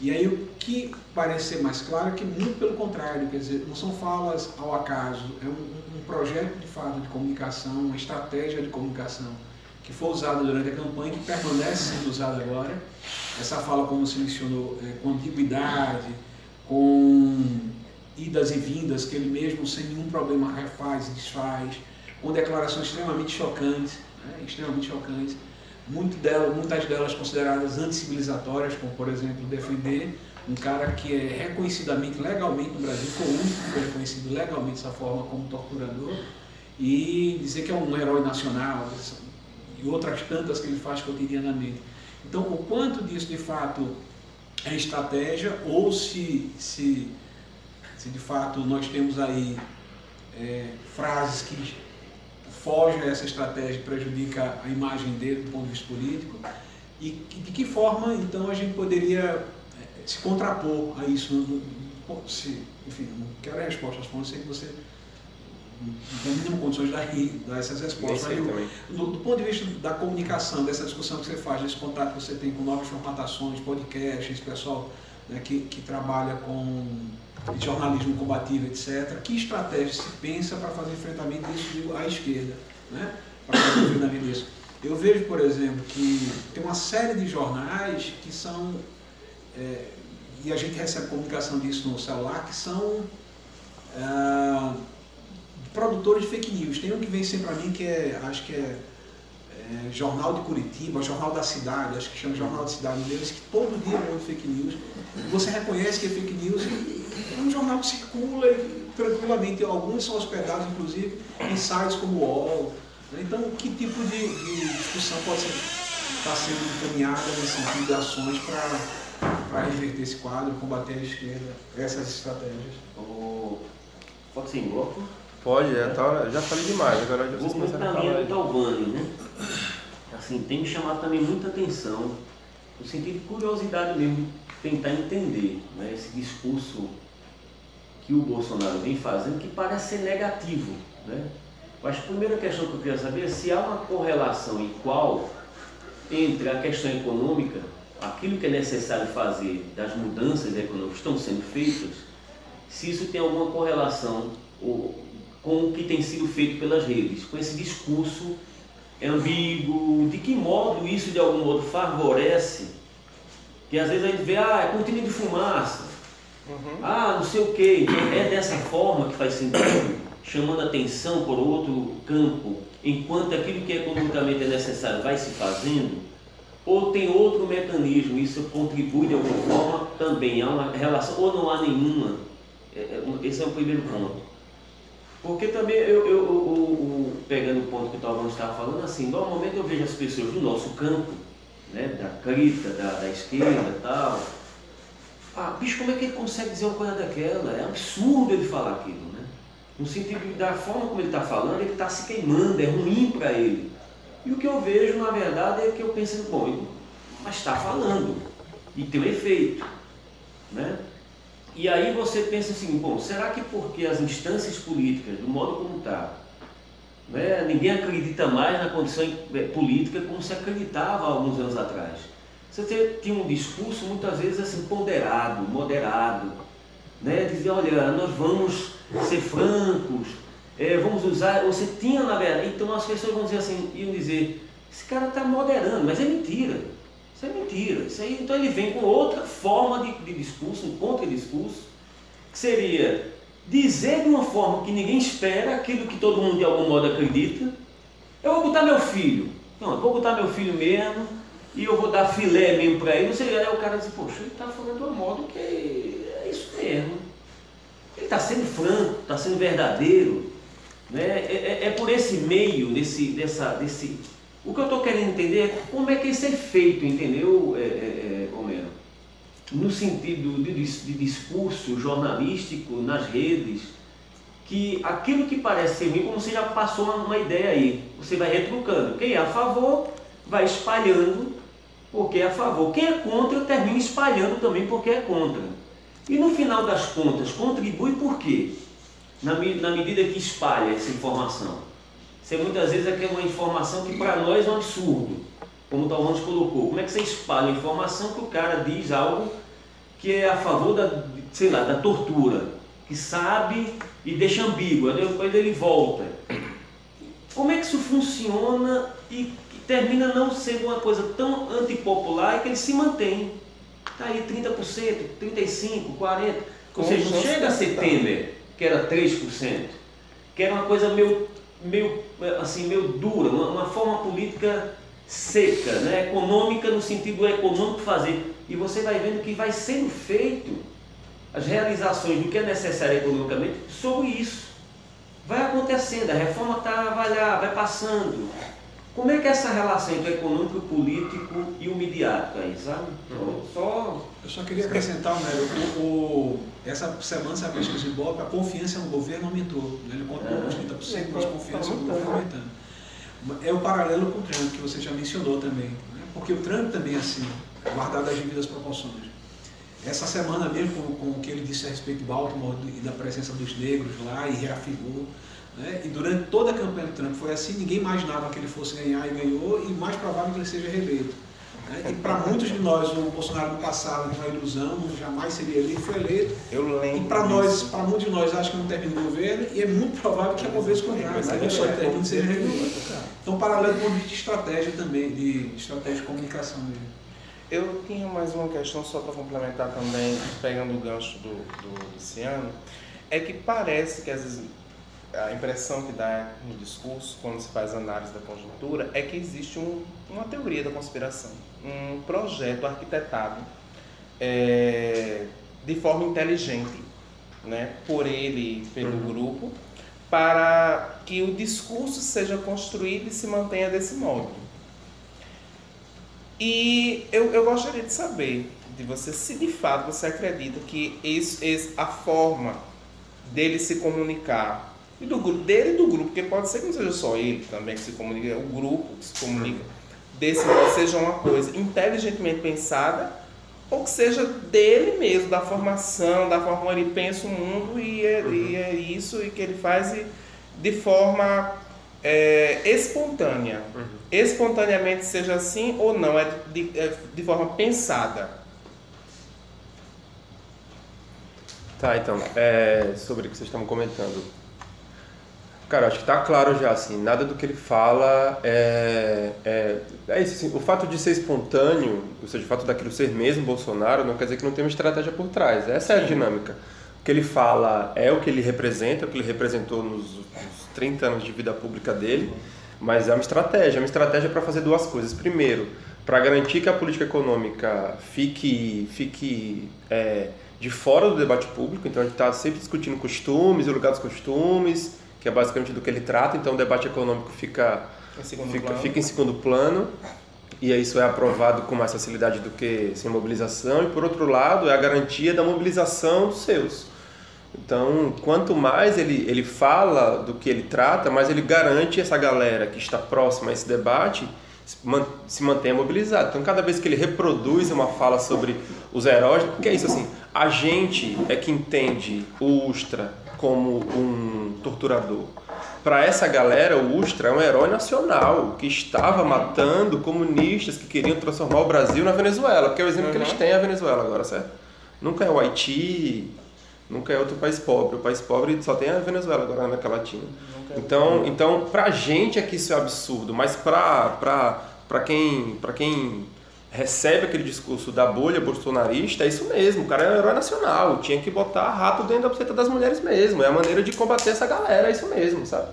E aí o que parece ser mais claro é que muito pelo contrário, quer dizer, não são falas ao acaso, é um, um projeto de fato de comunicação, uma estratégia de comunicação que foi usada durante a campanha e que permanece sendo usada agora. Essa fala, como se mencionou, é, com ambiguidade, com idas e vindas que ele mesmo sem nenhum problema refaz e desfaz, com declarações extremamente chocantes, né, extremamente chocantes muito dela, muitas delas consideradas anticivilizatórias, como por exemplo defender um cara que é reconhecidamente legalmente no Brasil, foi o único que foi reconhecido legalmente dessa forma como torturador, e dizer que é um herói nacional, e outras tantas que ele faz cotidianamente. Então, o quanto disso de fato é estratégia, ou se, se, se de fato nós temos aí é, frases que foge a essa estratégia, prejudica a imagem dele do ponto de vista político, e de que forma então a gente poderia eh, se contrapor a isso? Se, enfim, não quero a resposta, não sei que você não tem condições de dar, dar essas respostas. Mas, do, do, ponto de vista da comunicação, dessa discussão que você faz, desse contato que você tem com novas formatações, podcasts, pessoal né, que, que trabalha com jornalismo combativo, etc. Que estratégia se pensa para fazer enfrentamento disso à esquerda, né? para fazer enfrentamento disso? Eu vejo, por exemplo, que tem uma série de jornais que são, é, e a gente recebe comunicação disso no celular, que são é, produtores de fake news. Tem um que vem sempre para mim que é, acho que é, é, Jornal de Curitiba, Jornal da Cidade, acho que chama Jornal da Cidade deles, que todo dia é fake news. Você reconhece que é fake news e é um jornal que circula tranquilamente. Alguns são hospedados, inclusive, em sites como o UOL. Né? Então, que tipo de, de discussão pode estar tá sendo encaminhada nesse sentido de ações para reverter esse quadro, combater a esquerda, essas estratégias? O... Pode ser em bloco? Pode, é, tá, já falei demais, agora já Vou muito na linha do Talvani, né? Assim, tem me chamado também muita atenção, no sentido de curiosidade mesmo, tentar entender né, esse discurso que o Bolsonaro vem fazendo que parece ser negativo. Né? Mas a primeira questão que eu queria saber é se há uma correlação igual entre a questão econômica, aquilo que é necessário fazer das mudanças econômicas que estão sendo feitas, se isso tem alguma correlação com o que tem sido feito pelas redes, com esse discurso ambíguo, de que modo isso de algum modo favorece, que às vezes a gente vê, ah, é cortina de fumaça, Uhum. Ah, não sei o que. Então é dessa forma que faz sentido, chamando atenção por outro campo, enquanto aquilo que economicamente é necessário vai se fazendo, ou tem outro mecanismo, isso contribui de alguma forma também, há uma relação, ou não há nenhuma. É, é, esse é o primeiro ponto. Porque também eu, eu, eu, pegando o ponto que o Talvão estava falando, assim, normalmente eu vejo as pessoas do nosso campo, né, da crita, da, da esquerda e tal. Ah, bicho, como é que ele consegue dizer uma coisa daquela? É absurdo ele falar aquilo, né? No sentido da forma como ele está falando, ele está se queimando, é ruim para ele. E o que eu vejo, na verdade, é que eu penso, bom, mas está falando e tem um efeito, né? E aí você pensa assim, bom, será que porque as instâncias políticas, do modo como está, né, ninguém acredita mais na condição eh, política como se acreditava alguns anos atrás? Você tinha um discurso muitas vezes assim ponderado, moderado, né? Dizer, olha, nós vamos ser francos, eh, vamos usar. Você tinha na verdade, então as pessoas vão dizer assim, iam dizer, esse cara está moderando, mas é mentira. Isso é mentira. Isso aí, então ele vem com outra forma de, de discurso, um contra-discurso, que seria dizer de uma forma que ninguém espera aquilo que todo mundo de algum modo acredita. Eu vou botar meu filho. Não, eu vou botar meu filho mesmo e eu vou dar filé mesmo para ele. Não sei, aí o cara diz, poxa, ele está falando de um modo que é isso mesmo. Ele está sendo franco, está sendo verdadeiro. Né? É, é- é por esse meio, desse, dessa, desse. O que eu estou querendo entender é como é que isso é feito, entendeu, é, é, é, Homero? No sentido de, de discurso jornalístico nas redes, que aquilo que parece ser ruim, como você já passou uma, ideia aí, você vai retrucando. Quem é a favor vai espalhando porque é a favor. Quem é contra termina espalhando também porque é contra. E no final das contas, contribui por quê? Na, na medida que espalha essa informação. Você muitas vezes é é uma informação que para nós é um absurdo, como o Talvões colocou. Como é que você espalha a informação que o cara diz algo que é a favor da, sei lá, da tortura, que sabe e deixa ambíguo, depois ele volta. Como é que isso funciona e termina não sendo uma coisa tão antipopular que ele se mantém? Está aí 30%, 35%, 40%. Ou seja, não chega a ser Temer, que era 3%, que era uma coisa meio, meio, assim, meio dura, uma, uma forma política seca, né? econômica no sentido econômico fazer. E você vai vendo que vai sendo feito as realizações do que é necessário economicamente sobre isso. Vai acontecendo, a reforma tá, vai lá, vai passando. Como é que é essa relação entre o econômico, o político e o midiático aí, sabe? Então, Só Eu só queria acrescentar, Homero, o, o, essa semana, essa pesquisa de Ibope, a confiança no governo aumentou. Né? Ele continua com os 30%, mas a confiança no governo aumentando. É o paralelo com o Trump, que você já mencionou também. Né? Porque o Trump também é assim, guardado as devidas proporções. Essa semana mesmo, com, com o que ele disse a respeito de Baltimore e da presença dos negros lá, e reafirmou. Né? E durante toda a campanha do Trump foi assim, ninguém imaginava que ele fosse ganhar e ganhou, e mais provável que ele seja reeleito. né? E para muitos de nós, o Bolsonaro no passado tinha uma ilusão, jamais seria eleito, foi eleito. Eu lembro. E para nós, para muitos de nós, acho que não termina o governo, e é muito provável que aconteça o contrário, que não só termine seja reeleito. Então, paralelo com de estratégia também, de estratégia de comunicação mesmo. Eu tinha mais uma questão só para complementar também, pegando o gancho do, do Luciano, é que parece que às vezes a impressão que dá no discurso, quando se faz análise da conjuntura, é que existe um- uma teoria da conspiração, um projeto arquitetado é, de forma inteligente, né, por ele pelo grupo, para que o discurso seja construído e se mantenha desse modo. E eu, eu gostaria de saber de você se de fato você acredita que esse, esse, a forma dele se comunicar, e do grupo dele e do grupo, porque pode ser que não seja só ele também que se comunica, é o grupo que se comunica, desse modo seja uma coisa inteligentemente pensada, ou que seja dele mesmo, da formação, da forma como ele pensa o mundo, e é, e é isso e que ele faz de forma é, espontânea. Espontaneamente seja assim ou não, é de, é de forma pensada. Tá, então, é, sobre o que vocês estavam comentando. Cara, acho que tá claro já, assim, nada do que ele fala é. É, é isso, assim, o fato de ser espontâneo, ou seja, o fato daquilo ser mesmo Bolsonaro, não quer dizer que não tem uma estratégia por trás. Essa é a dinâmica. O que ele fala é o que ele representa, é o que ele representou nos, nos 30 anos de vida pública dele, mas é uma estratégia, é uma estratégia para fazer duas coisas. Primeiro, para garantir que a política econômica fique, fique é, de fora do debate público, então a gente está sempre discutindo costumes, o lugar dos costumes, que é basicamente do que ele trata, então o debate econômico fica, Em segundo fica, plano. fica em segundo plano, e isso é aprovado com mais facilidade do que sem mobilização, e por outro lado é a garantia da mobilização dos seus. Então, quanto mais ele, ele fala do que ele trata, mais ele garante essa galera que está próxima a esse debate se man- se mantenha mobilizada. Então, cada vez que ele reproduz uma fala sobre os heróis, porque é isso assim, a gente é que entende o Ustra como um torturador. Para essa galera, o Ustra é um herói nacional que estava matando comunistas que queriam transformar o Brasil na Venezuela, que é o exemplo que eles têm a Venezuela agora, certo? Nunca é o Haiti, nunca é outro país pobre. O país pobre só tem a Venezuela agora na América Latina. Então, então pra gente é que isso é absurdo, mas pra, pra, pra, quem, pra quem recebe aquele discurso da bolha bolsonarista, é isso mesmo, o cara é um herói nacional, tinha que botar rato dentro da buceta das mulheres mesmo, é a maneira de combater essa galera, é isso mesmo, sabe?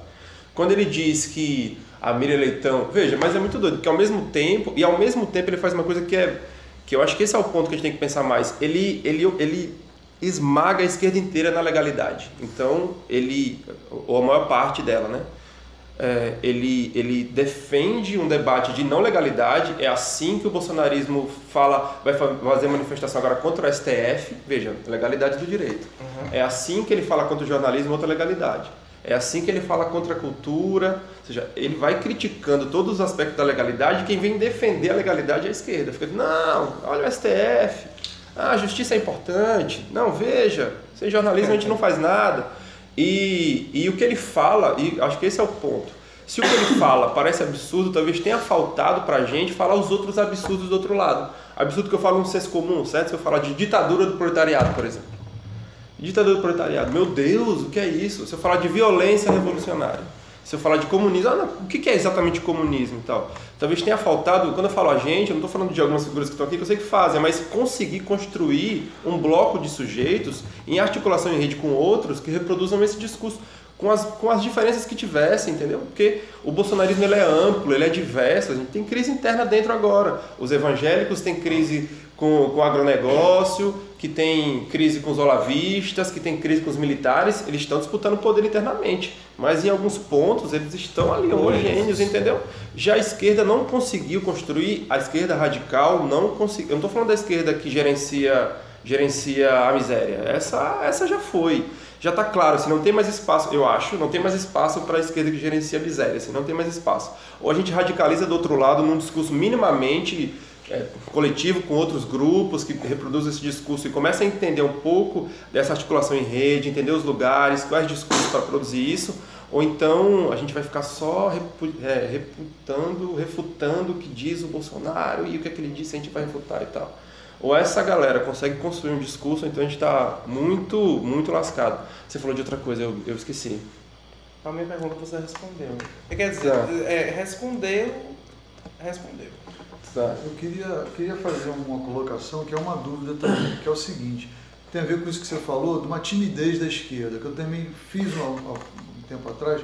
Quando ele diz que a Miriam Leitão, veja, mas é muito doido, porque ao mesmo tempo, e ao mesmo tempo ele faz uma coisa que é, que eu acho que esse é o ponto que a gente tem que pensar mais, ele, ele, ele esmaga a esquerda inteira na legalidade, então ele, ou a maior parte dela, né? É, ele, ele defende um debate de não legalidade. É assim que o bolsonarismo fala, vai fa- fazer manifestação agora contra o STF. Veja, legalidade do direito. É assim que ele fala contra o jornalismo, outra legalidade. É assim que ele fala contra a cultura. Ou seja, ele vai criticando todos os aspectos da legalidade. Quem vem defender a legalidade é a esquerda. Fica, não, olha o STF. Ah, a justiça é importante. Não, veja, sem jornalismo a gente não faz nada. E, e o que ele fala, e acho que esse é o ponto. Se o que ele fala parece absurdo, talvez tenha faltado pra gente falar os outros absurdos do outro lado. Absurdo que eu falo no senso comum, certo? Se eu falar de ditadura do proletariado, por exemplo. Ditadura do proletariado, meu Deus, o que é isso? Se eu falar de violência revolucionária, se eu falar de comunismo, ah, não, o que é exatamente comunismo e tal? Talvez tenha faltado, quando eu falo a gente, eu não estou falando de algumas figuras que estão aqui que eu sei que fazem, mas conseguir construir um bloco de sujeitos em articulação em rede com outros que reproduzam esse discurso com as, com as diferenças que tivessem, entendeu? Porque o bolsonarismo ele é amplo, ele é diverso, a gente tem crise interna dentro agora. Os evangélicos têm crise com, com o agronegócio, que tem crise com os olavistas, que tem crise com os militares, eles estão disputando poder internamente. Mas em alguns pontos eles estão ali homogêneos, entendeu? Já a esquerda não conseguiu construir, a esquerda radical não conseguiu. Eu não estou falando da esquerda que gerencia, gerencia a miséria. Essa, essa já foi. Já está claro, assim, não tem mais espaço, eu acho, não tem mais espaço para a esquerda que gerencia a miséria, assim, não tem mais espaço. Ou a gente radicaliza do outro lado num discurso minimamente é, coletivo com outros grupos que reproduzem esse discurso e começa a entender um pouco dessa articulação em rede, entender os lugares, quais discursos para produzir isso, ou então a gente vai ficar só repu é, reputando, refutando o que diz o Bolsonaro e o que, é que ele disse a gente vai refutar e tal. Ou essa galera consegue construir um discurso, então a gente está muito, muito lascado. Você falou de outra coisa, eu, eu esqueci. A minha pergunta você respondeu. Quer dizer, Tá. é, respondeu, respondeu. Tá. Eu queria, queria fazer uma colocação que é uma dúvida também, que é o seguinte, tem a ver com isso que você falou, de uma timidez da esquerda, que eu também fiz um, um tempo atrás,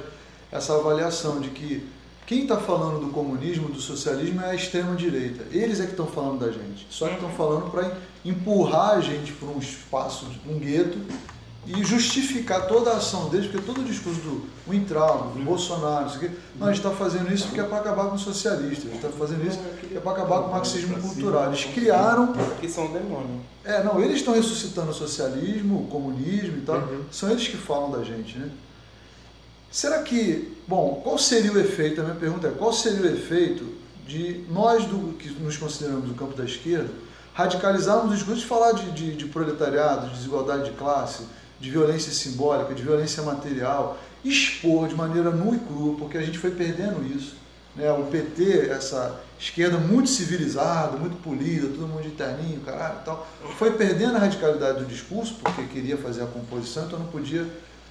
essa avaliação de que quem está falando do comunismo, do socialismo é a extrema-direita. Eles é que estão falando da gente. Só que estão falando para empurrar a gente para um espaço, um gueto, e justificar toda a ação deles, porque todo o discurso do Weintraub, do Bolsonaro, isso aqui, não, a gente está fazendo isso porque é para acabar com os socialistas, a gente está fazendo isso porque é para acabar com o marxismo cultural. Eles criaram Que são o demônio. é, não, eles estão ressuscitando o socialismo, o comunismo e tal. São eles que falam da gente, né? Será que, bom, qual seria o efeito? A minha pergunta é, qual seria o efeito de nós do que nos consideramos do campo da esquerda radicalizarmos o discurso de falar de, de, de proletariado, de desigualdade de classe, de violência simbólica, de violência material, expor de maneira nua e crua, porque a gente foi perdendo isso. Né? O PT, essa esquerda muito civilizada, muito polida, todo mundo de terninho, caralho tal, foi perdendo a radicalidade do discurso, porque queria fazer a composição, então não podia.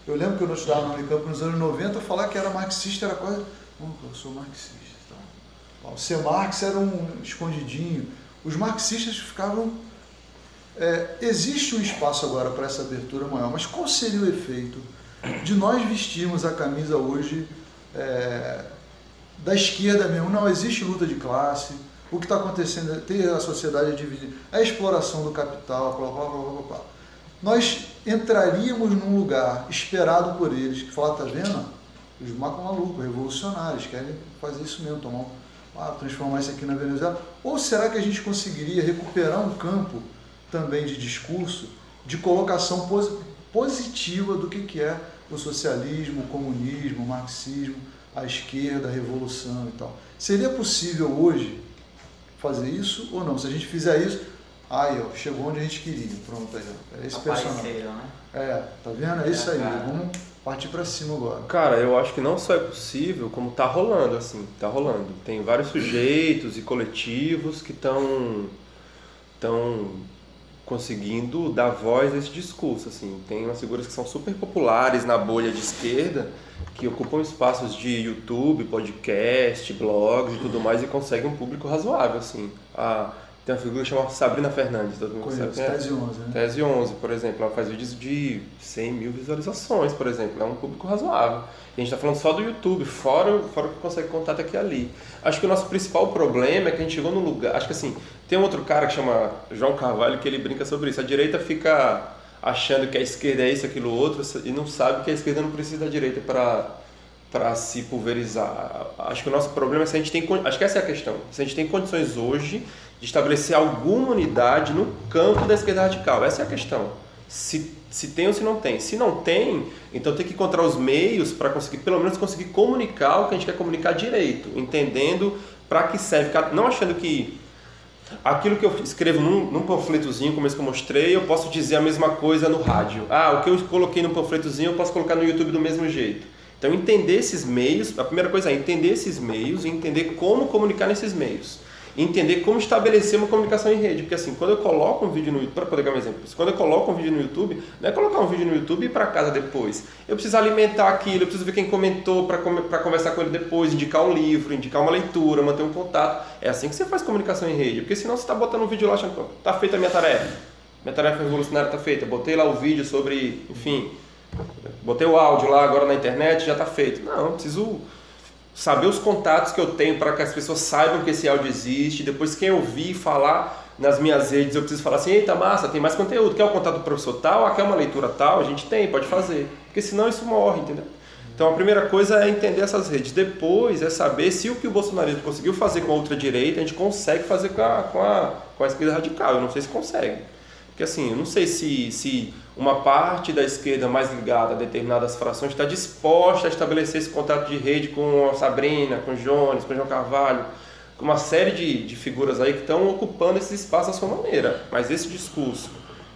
Eu lembro que eu estudava no Unicamp nos anos 90, falar que era marxista era quase. Oh, eu sou marxista. Tá? O ser Marx era um escondidinho. Os marxistas ficavam. É, existe um espaço agora para essa abertura maior, mas qual seria o efeito de nós vestirmos a camisa hoje é, da esquerda mesmo? Não existe luta de classe, o que está acontecendo é ter a sociedade dividida, a exploração do capital, blá, blá, blá, blá, blá. nós entraríamos num lugar esperado por eles, que fala, tá vendo? Os macos malucos, revolucionários, querem fazer isso mesmo, tomar, ah, transformar isso aqui na Venezuela. Ou será que a gente conseguiria recuperar um campo também de discurso, de colocação posi- positiva do que, que é o socialismo, o comunismo, o marxismo, a esquerda, a revolução e tal. Seria possível hoje fazer isso ou não? Se a gente fizer isso, aí ó, chegou onde a gente queria. Pronto, aí, ó. É esse personagem. Né? É, tá vendo? É isso aí. cara. Vamos partir pra cima agora. Cara, eu acho que não só é possível, como tá rolando, assim, tá rolando. Tem vários sujeitos e coletivos que estão estão conseguindo dar voz a esse discurso, assim. Tem umas figuras que são super populares na bolha de esquerda, que ocupam espaços de YouTube, podcast, blogs e tudo mais e conseguem um público razoável, assim. A, tem uma figura que chama Sabrina Fernandes, todo mundo Conheço, sabe é? Tese 11, né? Tese 11, por exemplo, ela faz vídeos de 100 mil visualizações, por exemplo. É um público razoável. E a gente está falando só do YouTube, fora, fora o que consegue contato aqui e ali. Acho que o nosso principal problema é que a gente chegou num lugar. Acho que assim, tem um outro cara que chama João Carvalho que ele brinca sobre isso. A direita fica achando que a esquerda é isso, aquilo, outro, e não sabe que a esquerda não precisa da direita para para se pulverizar. Acho que o nosso problema é se a gente tem, acho que essa é a questão. Se a gente tem condições hoje de estabelecer alguma unidade no campo da esquerda radical. Essa é a questão. Se, se tem ou se não tem. Se não tem, então tem que encontrar os meios para conseguir, pelo menos conseguir comunicar o que a gente quer comunicar direito, entendendo para que serve, não achando que aquilo que eu escrevo num, num panfletozinho, como esse que eu mostrei, eu posso dizer a mesma coisa no rádio. Ah, o que eu coloquei no panfletozinho eu posso colocar no YouTube do mesmo jeito. Então, entender esses meios, a primeira coisa é entender esses meios e entender como comunicar nesses meios. Entender como estabelecer uma comunicação em rede. Porque assim, quando eu coloco um vídeo no YouTube, para poder dar um exemplo, quando eu coloco um vídeo no YouTube, não é colocar um vídeo no YouTube e ir para casa depois. Eu preciso alimentar aquilo, eu preciso ver quem comentou para conversar com ele depois, indicar um livro, indicar uma leitura, manter um contato. É assim que você faz comunicação em rede. Porque senão você está botando um vídeo lá achando que tá feita a minha tarefa. Minha tarefa revolucionária está feita. Botei lá o vídeo sobre, enfim, botei o áudio lá agora na internet, já está feito. Não, eu preciso saber os contatos que eu tenho para que as pessoas saibam que esse áudio existe. Depois, quem ouvir falar nas minhas redes, eu preciso falar assim: eita, massa, tem mais conteúdo. Quer o contato do professor tal? Ah, quer uma leitura tal? A gente tem, pode fazer. Porque senão isso morre, entendeu? Então a primeira coisa é entender essas redes. Depois é saber se o que o bolsonarismo conseguiu fazer com a ultradireita, a gente consegue fazer com a, com a, com a esquerda radical. Eu não sei se consegue. Porque assim, eu não sei se, se uma parte da esquerda mais ligada a determinadas frações está disposta a estabelecer esse contato de rede com a Sabrina, com o Jones, com o João Carvalho, com uma série de, de figuras aí que estão ocupando esse espaço à sua maneira. Mas esse discurso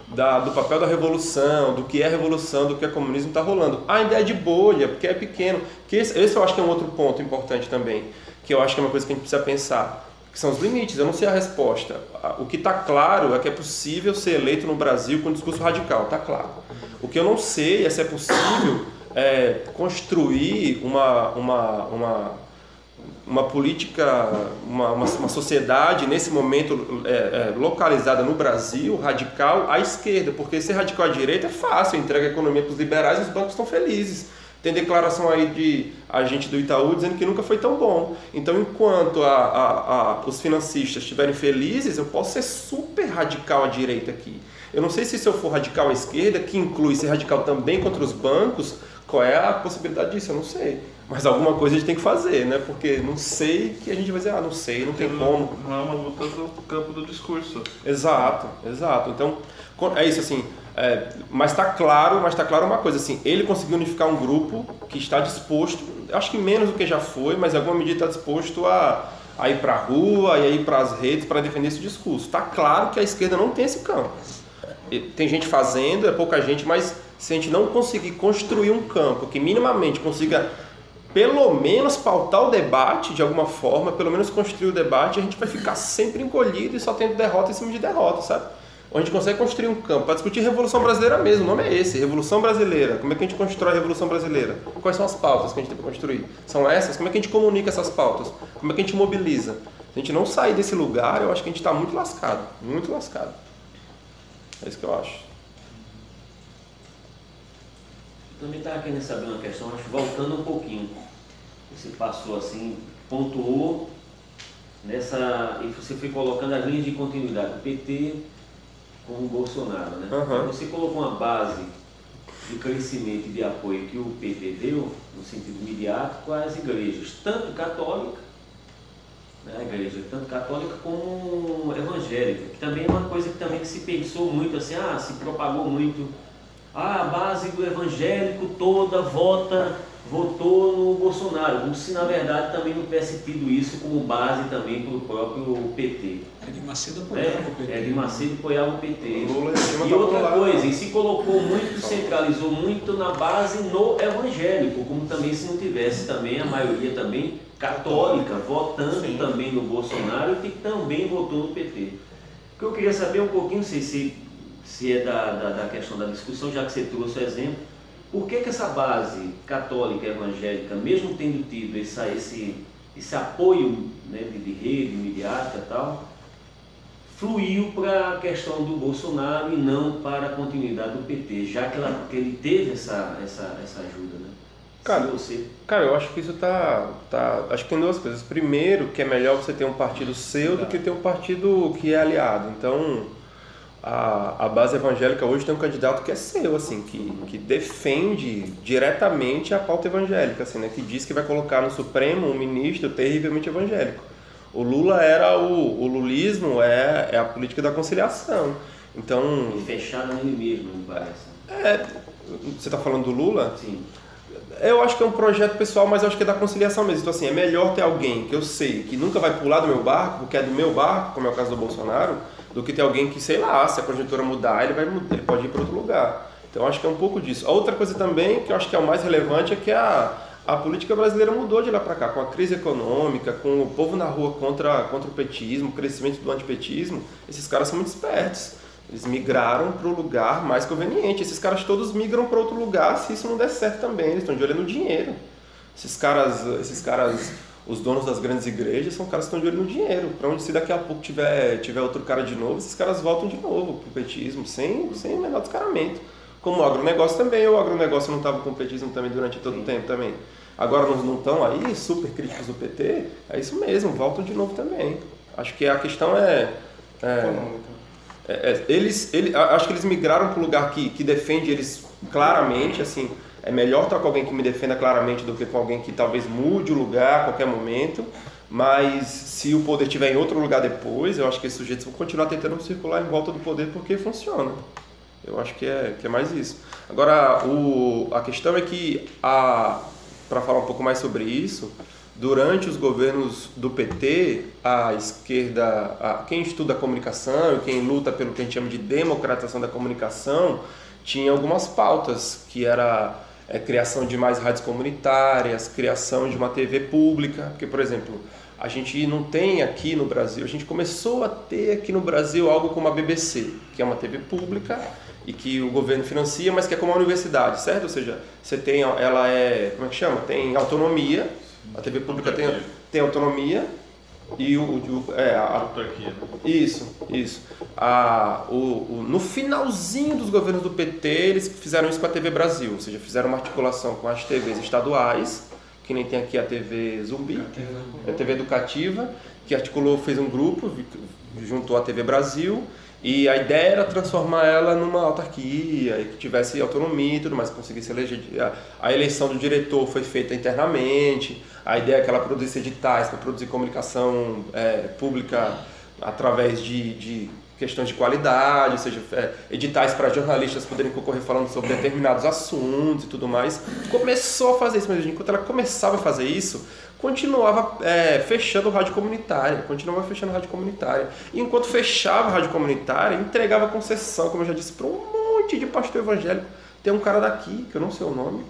da, do papel da revolução, do que é revolução, do que é comunismo, está rolando. A ideia de bolha, porque é pequeno. Que esse, esse eu acho que é um outro ponto importante também, que eu acho que é uma coisa que a gente precisa pensar que são os limites. Eu não sei a resposta. O que está claro é que é possível ser eleito no Brasil com um discurso radical, está claro. O que eu não sei é se é possível é, construir uma, uma, uma, uma política, uma, uma, uma sociedade nesse momento é, é, localizada no Brasil, radical à esquerda, porque ser radical à direita é fácil, entrega a economia para os liberais e os bancos estão felizes. Tem declaração aí de agente do Itaú dizendo que nunca foi tão bom. Então, enquanto a, a, a, os financistas estiverem felizes, eu posso ser super radical à direita aqui. Eu não sei se se eu for radical à esquerda, que inclui ser radical também contra os bancos, qual é a possibilidade disso? Eu não sei. Mas alguma coisa a gente tem que fazer, né? Porque não sei que a gente vai dizer, ah, não sei, não tem como. Não é uma luta do campo do discurso. Exato, exato. Então, é isso assim. É, mas está claro, mas está claro uma coisa assim, ele conseguiu unificar um grupo que está disposto, acho que menos do que já foi, mas em alguma medida está disposto a, a ir para a rua e a ir para as redes para defender esse discurso. Está claro que a esquerda não tem esse campo. Tem gente fazendo, é pouca gente, mas se a gente não conseguir construir um campo que minimamente consiga pelo menos pautar o debate de alguma forma, pelo menos construir o debate, a gente vai ficar sempre encolhido e só tendo derrota em cima de derrota, sabe? Onde a gente consegue construir um campo para discutir Revolução Brasileira mesmo, o nome é esse, Revolução Brasileira. Como é que a gente constrói a Revolução Brasileira? Quais são as pautas que a gente tem para construir? São essas? Como é que a gente comunica essas pautas? Como é que a gente mobiliza? Se a gente não sair desse lugar, eu acho que a gente está muito lascado, muito lascado. É isso que eu acho. Também estava querendo saber uma questão, acho voltando um pouquinho. Você passou assim, pontuou nessa. e você foi colocando as linhas de continuidade do PT com o Bolsonaro, né? Uhum. Você colocou uma base de crescimento e de apoio que o PT deu, no sentido midiático, às igrejas, tanto católica, né, a igreja, tanto católica como evangélica, que também é uma coisa que também se pensou muito assim, ah, se propagou muito, ah, a base do evangélico toda vota votou no Bolsonaro, como se na verdade também não tivesse tido isso como base também para o próprio PT. Edir Macedo apoiava o PT. É, Edir Macedo apoiava o PT. Lula cima E outra lá. coisa, e se colocou muito, centralizou muito na base no evangélico, como também se não tivesse também a maioria também católica votando também no Bolsonaro e que também votou no PT. O que eu queria saber um pouquinho, não sei se, se é da, da, da questão da discussão, já que você trouxe o exemplo, por que, que essa base católica evangélica, mesmo tendo tido essa, esse, esse apoio né, de, de rede, midiática e tal, fluiu para a questão do Bolsonaro e não para a continuidade do PT, já que, ela, que ele teve essa, essa, essa ajuda, né? Cara, você... Cara, eu acho que isso tá, tá. Acho que tem duas coisas. Primeiro, que é melhor você ter um partido seu do que ter um partido que é aliado. Então, a, a base evangélica hoje tem um candidato que é seu, assim, que, que defende diretamente a pauta evangélica, assim, né? Que diz que vai colocar no Supremo um ministro terrivelmente evangélico. O Lula era o, o lulismo é, é a política da conciliação. Então, E fechado nele mesmo, me parece. é, você está falando do Lula? Sim. Eu acho que é um projeto pessoal, mas eu acho que é da conciliação mesmo. Então, assim, é melhor ter alguém que eu sei que nunca vai pular do meu barco, porque é do meu barco, como é o caso do Bolsonaro, do que ter alguém que, sei lá, se a conjuntura mudar, ele, vai, ele pode ir para outro lugar. Então, eu acho que é um pouco disso. A outra coisa também, que eu acho que é o mais relevante, é que a, a política brasileira mudou de lá para cá, com a crise econômica, com o povo na rua contra, contra o petismo, o crescimento do antipetismo. Esses caras são muito espertos. Eles migraram para o lugar mais conveniente. Esses caras todos migram para outro lugar se isso não der certo também. Eles estão de olho no dinheiro. Esses caras, esses caras, os donos das grandes igrejas, são caras que estão de olho no dinheiro. Para onde se daqui a pouco tiver, tiver outro cara de novo, esses caras voltam de novo pro petismo, sem, sem o menor descaramento. Como o agronegócio também, o agronegócio não estava com o petismo também durante todo o tempo também. Agora não estão aí, super críticos do PT, é isso mesmo, voltam de novo também. Acho que a questão é. é é, é, eles, ele, acho que eles migraram para um lugar que, que defende eles claramente, assim, é melhor estar com alguém que me defenda claramente do que com alguém que talvez mude o lugar a qualquer momento, mas se o poder estiver em outro lugar depois, eu acho que esses sujeitos vão continuar tentando circular em volta do poder porque funciona. Eu acho que é, que é mais isso. Agora, o, a questão é que, para falar um pouco mais sobre isso, durante os governos do PT, a esquerda, a, quem estuda a comunicação e quem luta pelo que a gente chama de democratização da comunicação, tinha algumas pautas, que era é, criação de mais rádios comunitárias, criação de uma TV pública, porque, por exemplo, a gente não tem aqui no Brasil, a gente começou a ter aqui no Brasil algo como a BBC, que é uma TV pública e que o governo financia, mas que é como a universidade, certo? Ou seja, você tem, ela é, como é que chama? Tem autonomia, a TV pública tem, tem autonomia e o, o é, a, isso, isso. A, o, o- no finalzinho dos governos do PT, eles fizeram isso com a TV Brasil, ou seja, fizeram uma articulação com as TVs estaduais, que nem tem aqui a TV Zumbi, a TV Educativa, que articulou, fez um grupo, juntou a TV Brasil, e a ideia era transformar ela numa autarquia, que tivesse autonomia e tudo mais, conseguisse eleger. A, a eleição do diretor foi feita internamente, a ideia é que ela produzisse editais para produzir comunicação é, pública através de, de questões de qualidade, ou seja, é, editais para jornalistas poderem concorrer falando sobre determinados assuntos e tudo mais. Começou a fazer isso, mas enquanto ela começava a fazer isso, continuava é, fechando rádio comunitária, continuava fechando rádio comunitária. E enquanto fechava a rádio comunitária, entregava concessão, como eu já disse, para um monte de pastor evangélico. Tem um cara daqui, que eu não sei o nome,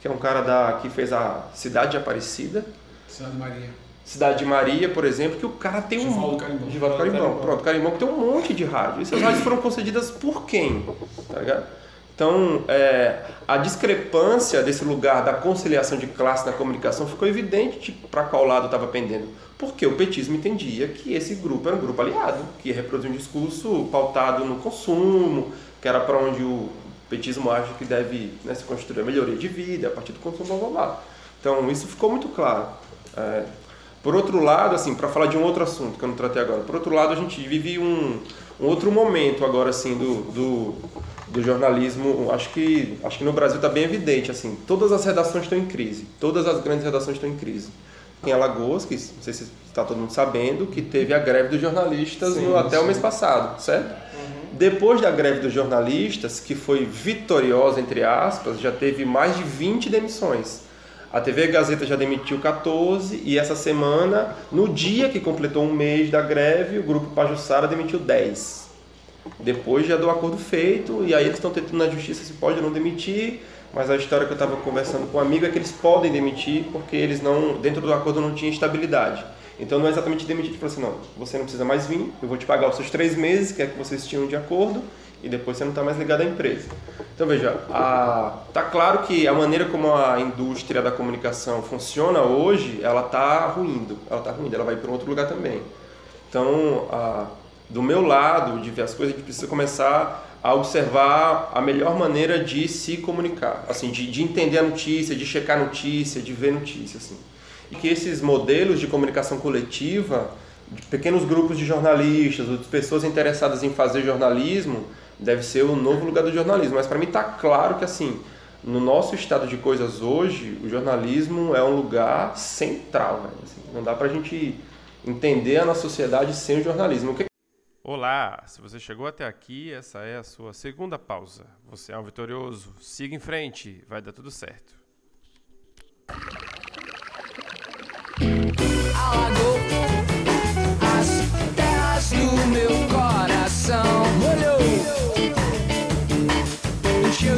que é um cara da, que fez a Cidade de Aparecida, Cidade Maria. Cidade de Maria, por exemplo, que o cara tem um. Givaldo Carimbão. Givaldo Carimbão. Pronto, Carimbão que tem um monte de rádio. E essas rádios foram concedidas por quem? Tá ligado? Então, é, a discrepância desse lugar da conciliação de classe na comunicação ficou evidente para qual lado estava pendendo. Porque o petismo entendia que esse grupo era um grupo aliado, que ia reproduzir um discurso pautado no consumo, que era para onde o petismo acha que deve né, se construir a melhoria de vida, a partir do consumo, blá blá blá. Então, isso ficou muito claro. É, por outro lado, assim, para falar de um outro assunto que eu não tratei agora, por outro lado, a gente vive um, um outro momento agora, assim, do, do, do jornalismo, acho que, acho que no Brasil está bem evidente, assim, todas as redações estão em crise, todas as grandes redações estão em crise. Em Alagoas, que não sei se está todo mundo sabendo, que teve a greve dos jornalistas Sim, no, até sim. o mês passado, certo? Depois da greve dos jornalistas, que foi vitoriosa, entre aspas, já teve mais de 20 demissões. A TV Gazeta já demitiu 14 e essa semana, no dia que completou um mês da greve, o Grupo Pajussara demitiu 10. Depois já do acordo feito e aí eles estão tentando na justiça se pode ou não demitir, mas a história que eu estava conversando com um amigo é que eles podem demitir porque eles não, dentro do acordo não tinha estabilidade. Então não é exatamente demitir, tipo assim, não, você não precisa mais vir, eu vou te pagar os seus três meses, que é que vocês tinham de acordo, e depois você não está mais ligado à empresa. Então veja, a, tá claro que a maneira como a indústria da comunicação funciona hoje, ela está ruindo, ela está ruindo, ela vai para um outro lugar também. Então, a, do meu lado, de ver as coisas, a gente precisa começar a observar a melhor maneira de se comunicar, assim, de, de entender a notícia, de checar a notícia, de ver notícia, assim. E que esses modelos de comunicação coletiva, de pequenos grupos de jornalistas, ou de pessoas interessadas em fazer jornalismo, deve ser o novo lugar do jornalismo. Mas para mim está claro que, assim, no nosso estado de coisas hoje, o jornalismo é um lugar central. velho, assim. não dá para a gente entender a nossa sociedade sem o jornalismo. O que Olá, se você chegou até aqui, essa é a sua segunda pausa. Você é um vitorioso. Siga em frente, vai dar tudo certo. alagou as terras do meu coração.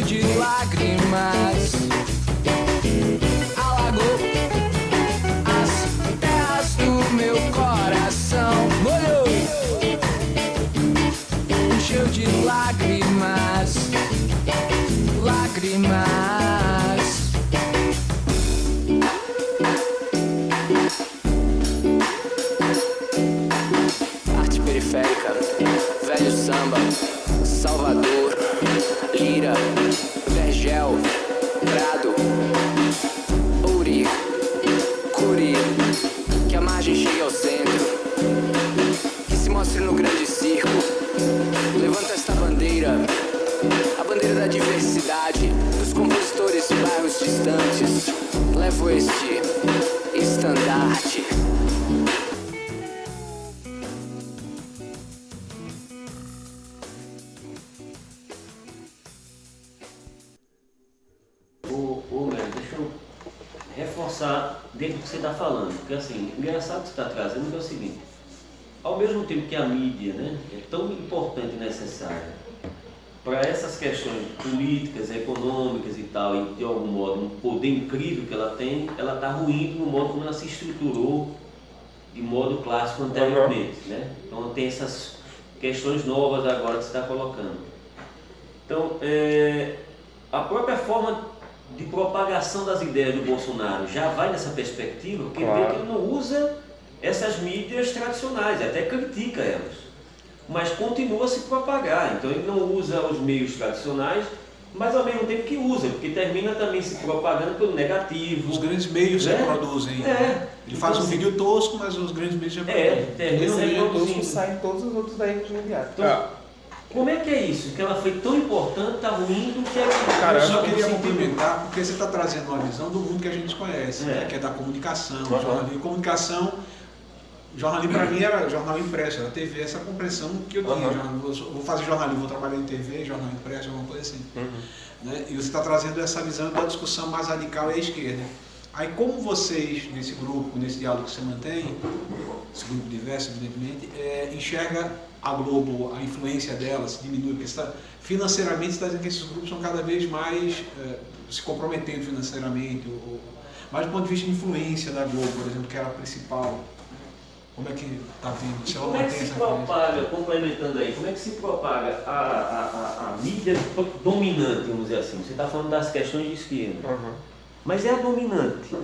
De lágrimas. Lágrimas. Arte periférica, velho samba, Salvador, Lira, Vergel, Prado, Ouri, Curi, que a margem chegue ao centro, Levo este estandarte. Deixa eu reforçar dentro do que você está falando. Porque assim, o engraçado que você está trazendo é o seguinte, ao mesmo tempo que a mídia né, é tão importante e necessária para essas questões políticas, econômicas e tal, e de algum modo um poder incrível que ela tem, ela está ruindo no modo como ela se estruturou de modo clássico anteriormente. Né? Então tem essas questões novas agora que você está colocando. Então, é, a própria forma de propagação das ideias do Bolsonaro já vai nessa perspectiva, porque Claro. vê que ele não usa essas mídias tradicionais, até critica elas, mas continua a se propagar. Então ele não usa os meios tradicionais, mas ao mesmo tempo que usa, porque termina também se propagando pelo negativo. Os grandes meios né? reproduzem. É. Ele faz um Então, vídeo tosco, mas os grandes meios É, reproduzem. termina Esse vídeo tosco reproduzindo. sai em todos os outros veículos mediáticos. Então, como é que é isso? Que ela foi tão importante, tá ruim, do que é que Cara, eu só queria sentido. complementar, porque você está trazendo uma visão do mundo que a gente conhece, É. né? que é da comunicação, Uhum. jornalismo. Comunicação, jornalismo para mim era jornal impresso, era TV, essa compreensão que eu tinha. Uhum. vou- fazer jornalismo, vou trabalhar em TV, jornal impresso, alguma coisa assim. Uhum. né? E você está trazendo essa visão da discussão mais radical e à esquerda. Aí como vocês, nesse grupo, nesse diálogo que você mantém, esse grupo diverso, evidentemente, é, enxerga a Globo, a influência dela se diminui, porque você tá, financeiramente está dizendo que esses grupos são cada vez mais é, se comprometendo financeiramente, ou, ou- mas do ponto de vista de influência da Globo, por exemplo, que era a principal, como é que está vendo? Se ela Como é que se propaga, complementando aí, como é que se propaga a, a, a, a mídia dominante, vamos dizer assim? Você está falando das questões de esquerda, Uhum. mas é a dominante,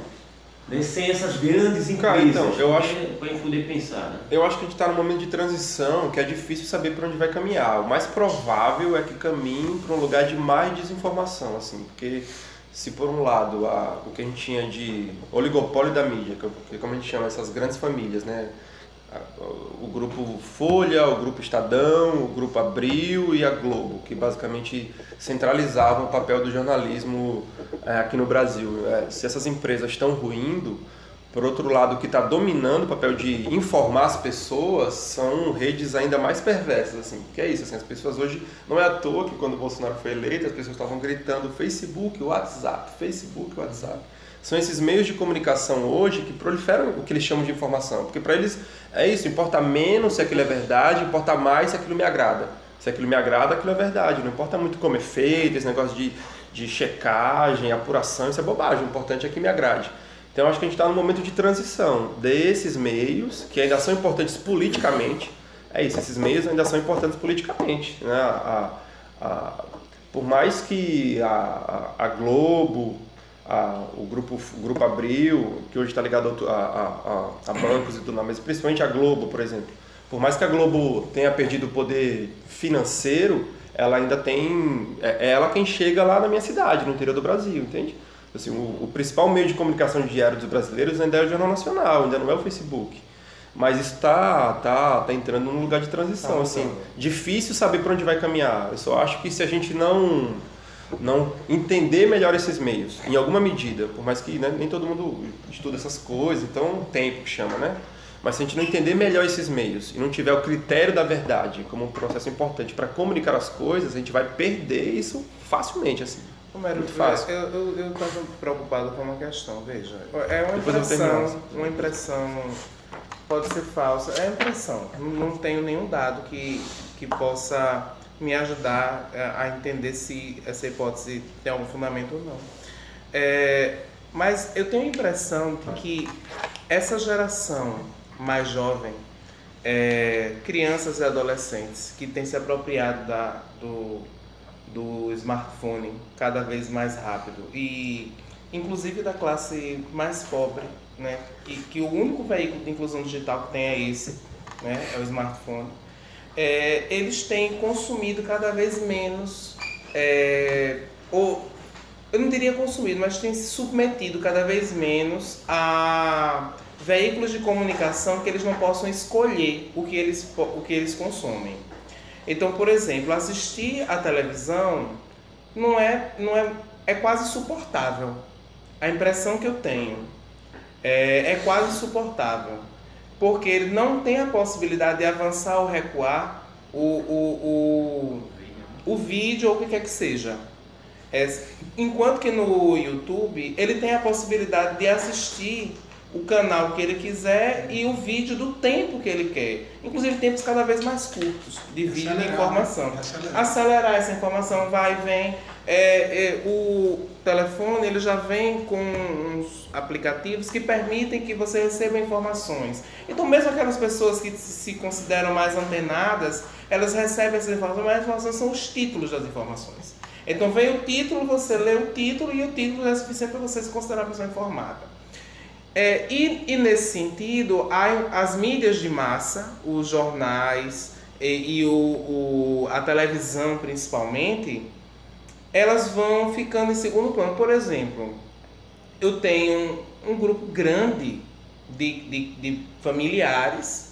né? sem essas grandes empresas, Cara, então, eu acho- para a gente poder pensar. Né? Eu acho que a gente está num momento de transição que é difícil saber para onde vai caminhar. O mais provável é que caminhe para um lugar de mais desinformação, assim, porque se por um lado a, o que a gente tinha de oligopólio da mídia, que, como a gente chama essas grandes famílias, né, o grupo Folha, o grupo Estadão, o grupo Abril e a Globo, que basicamente centralizavam o papel do jornalismo é, aqui no Brasil. É, se essas empresas estão ruindo, por outro lado, o que está dominando o papel de informar as pessoas são redes ainda mais perversas, assim. Que é isso, assim, as pessoas hoje não é à toa que quando o Bolsonaro foi eleito, as pessoas estavam gritando Facebook, WhatsApp, Facebook, WhatsApp. São esses meios de comunicação hoje que proliferam o que eles chamam de informação, porque para eles é isso, importa menos se aquilo é verdade, importa mais se aquilo me agrada. Se aquilo me agrada, aquilo é verdade. Não importa muito como é feito, esse negócio de, de checagem, apuração, isso é bobagem. O importante é que me agrade. Então acho que a gente está num momento de transição desses meios, que ainda são importantes politicamente. É isso, esses meios ainda são importantes politicamente. Né? A, a, por mais que a, a, Globo, o, grupo, o Grupo Abril, que hoje está ligado a- a bancos e tudo mais, mas principalmente a Globo, por exemplo. Por mais que a Globo tenha perdido o poder financeiro, ela ainda tem. É é ela quem chega lá na minha cidade, no interior do Brasil, entende? Assim, o, o principal meio de comunicação diário dos brasileiros ainda é o Jornal Nacional, ainda não é o Facebook. Mas isso está tá, tá entrando num lugar de transição. Tá assim, mudando. difícil saber para onde vai caminhar. Eu só acho que se a gente não não entender melhor esses meios, em alguma medida, por mais que né, nem todo mundo estuda essas coisas, então tempo que chama, né? Mas se a gente não entender melhor esses meios e não tiver o critério da verdade como um processo importante para comunicar as coisas, a gente vai perder isso facilmente, assim. Romero, Muito fácil. eu estava preocupado com uma questão, veja. É uma Depois impressão, uma impressão pode ser falsa, é impressão. Não, não tenho nenhum dado que, que possa me ajudar é, a entender se essa hipótese tem algum fundamento ou não. É, mas eu tenho a impressão de que essa geração mais jovem, é, crianças e adolescentes que têm se apropriado da, do, do smartphone cada vez mais rápido e inclusive da classe mais pobre, né? Que, que o único veículo de inclusão digital que tem é esse, né? É o smartphone. É, eles têm consumido cada vez menos, é, ou eu não diria consumido, mas têm se submetido cada vez menos a veículos de comunicação que eles não possam escolher o que eles, o que eles consomem. Então, por exemplo, assistir à televisão não é, não é, é quase suportável. A impressão que eu tenho é, é quase suportável. Porque ele não tem a possibilidade de avançar ou recuar o, o, o, o vídeo ou o que quer que seja. É, enquanto que no YouTube ele tem a possibilidade de assistir o canal que ele quiser e o vídeo do tempo que ele quer. Inclusive tempos cada vez mais curtos de vídeo e de Acelerar, informação. né? Acelerar. Acelerar essa informação, vai e vem. É, é, o telefone ele já vem com uns aplicativos que permitem que você receba informações. Então mesmo aquelas pessoas que se se consideram mais antenadas, elas recebem essas informações, mas as informações são os títulos das informações. Então vem o título, você lê o título e o título é suficiente para você se considerar uma pessoa informada. É, e, e nesse sentido, as mídias de massa, os jornais e, e o, o- a televisão principalmente, elas vão ficando em segundo plano. Por exemplo, eu tenho um, um grupo grande de, de, de familiares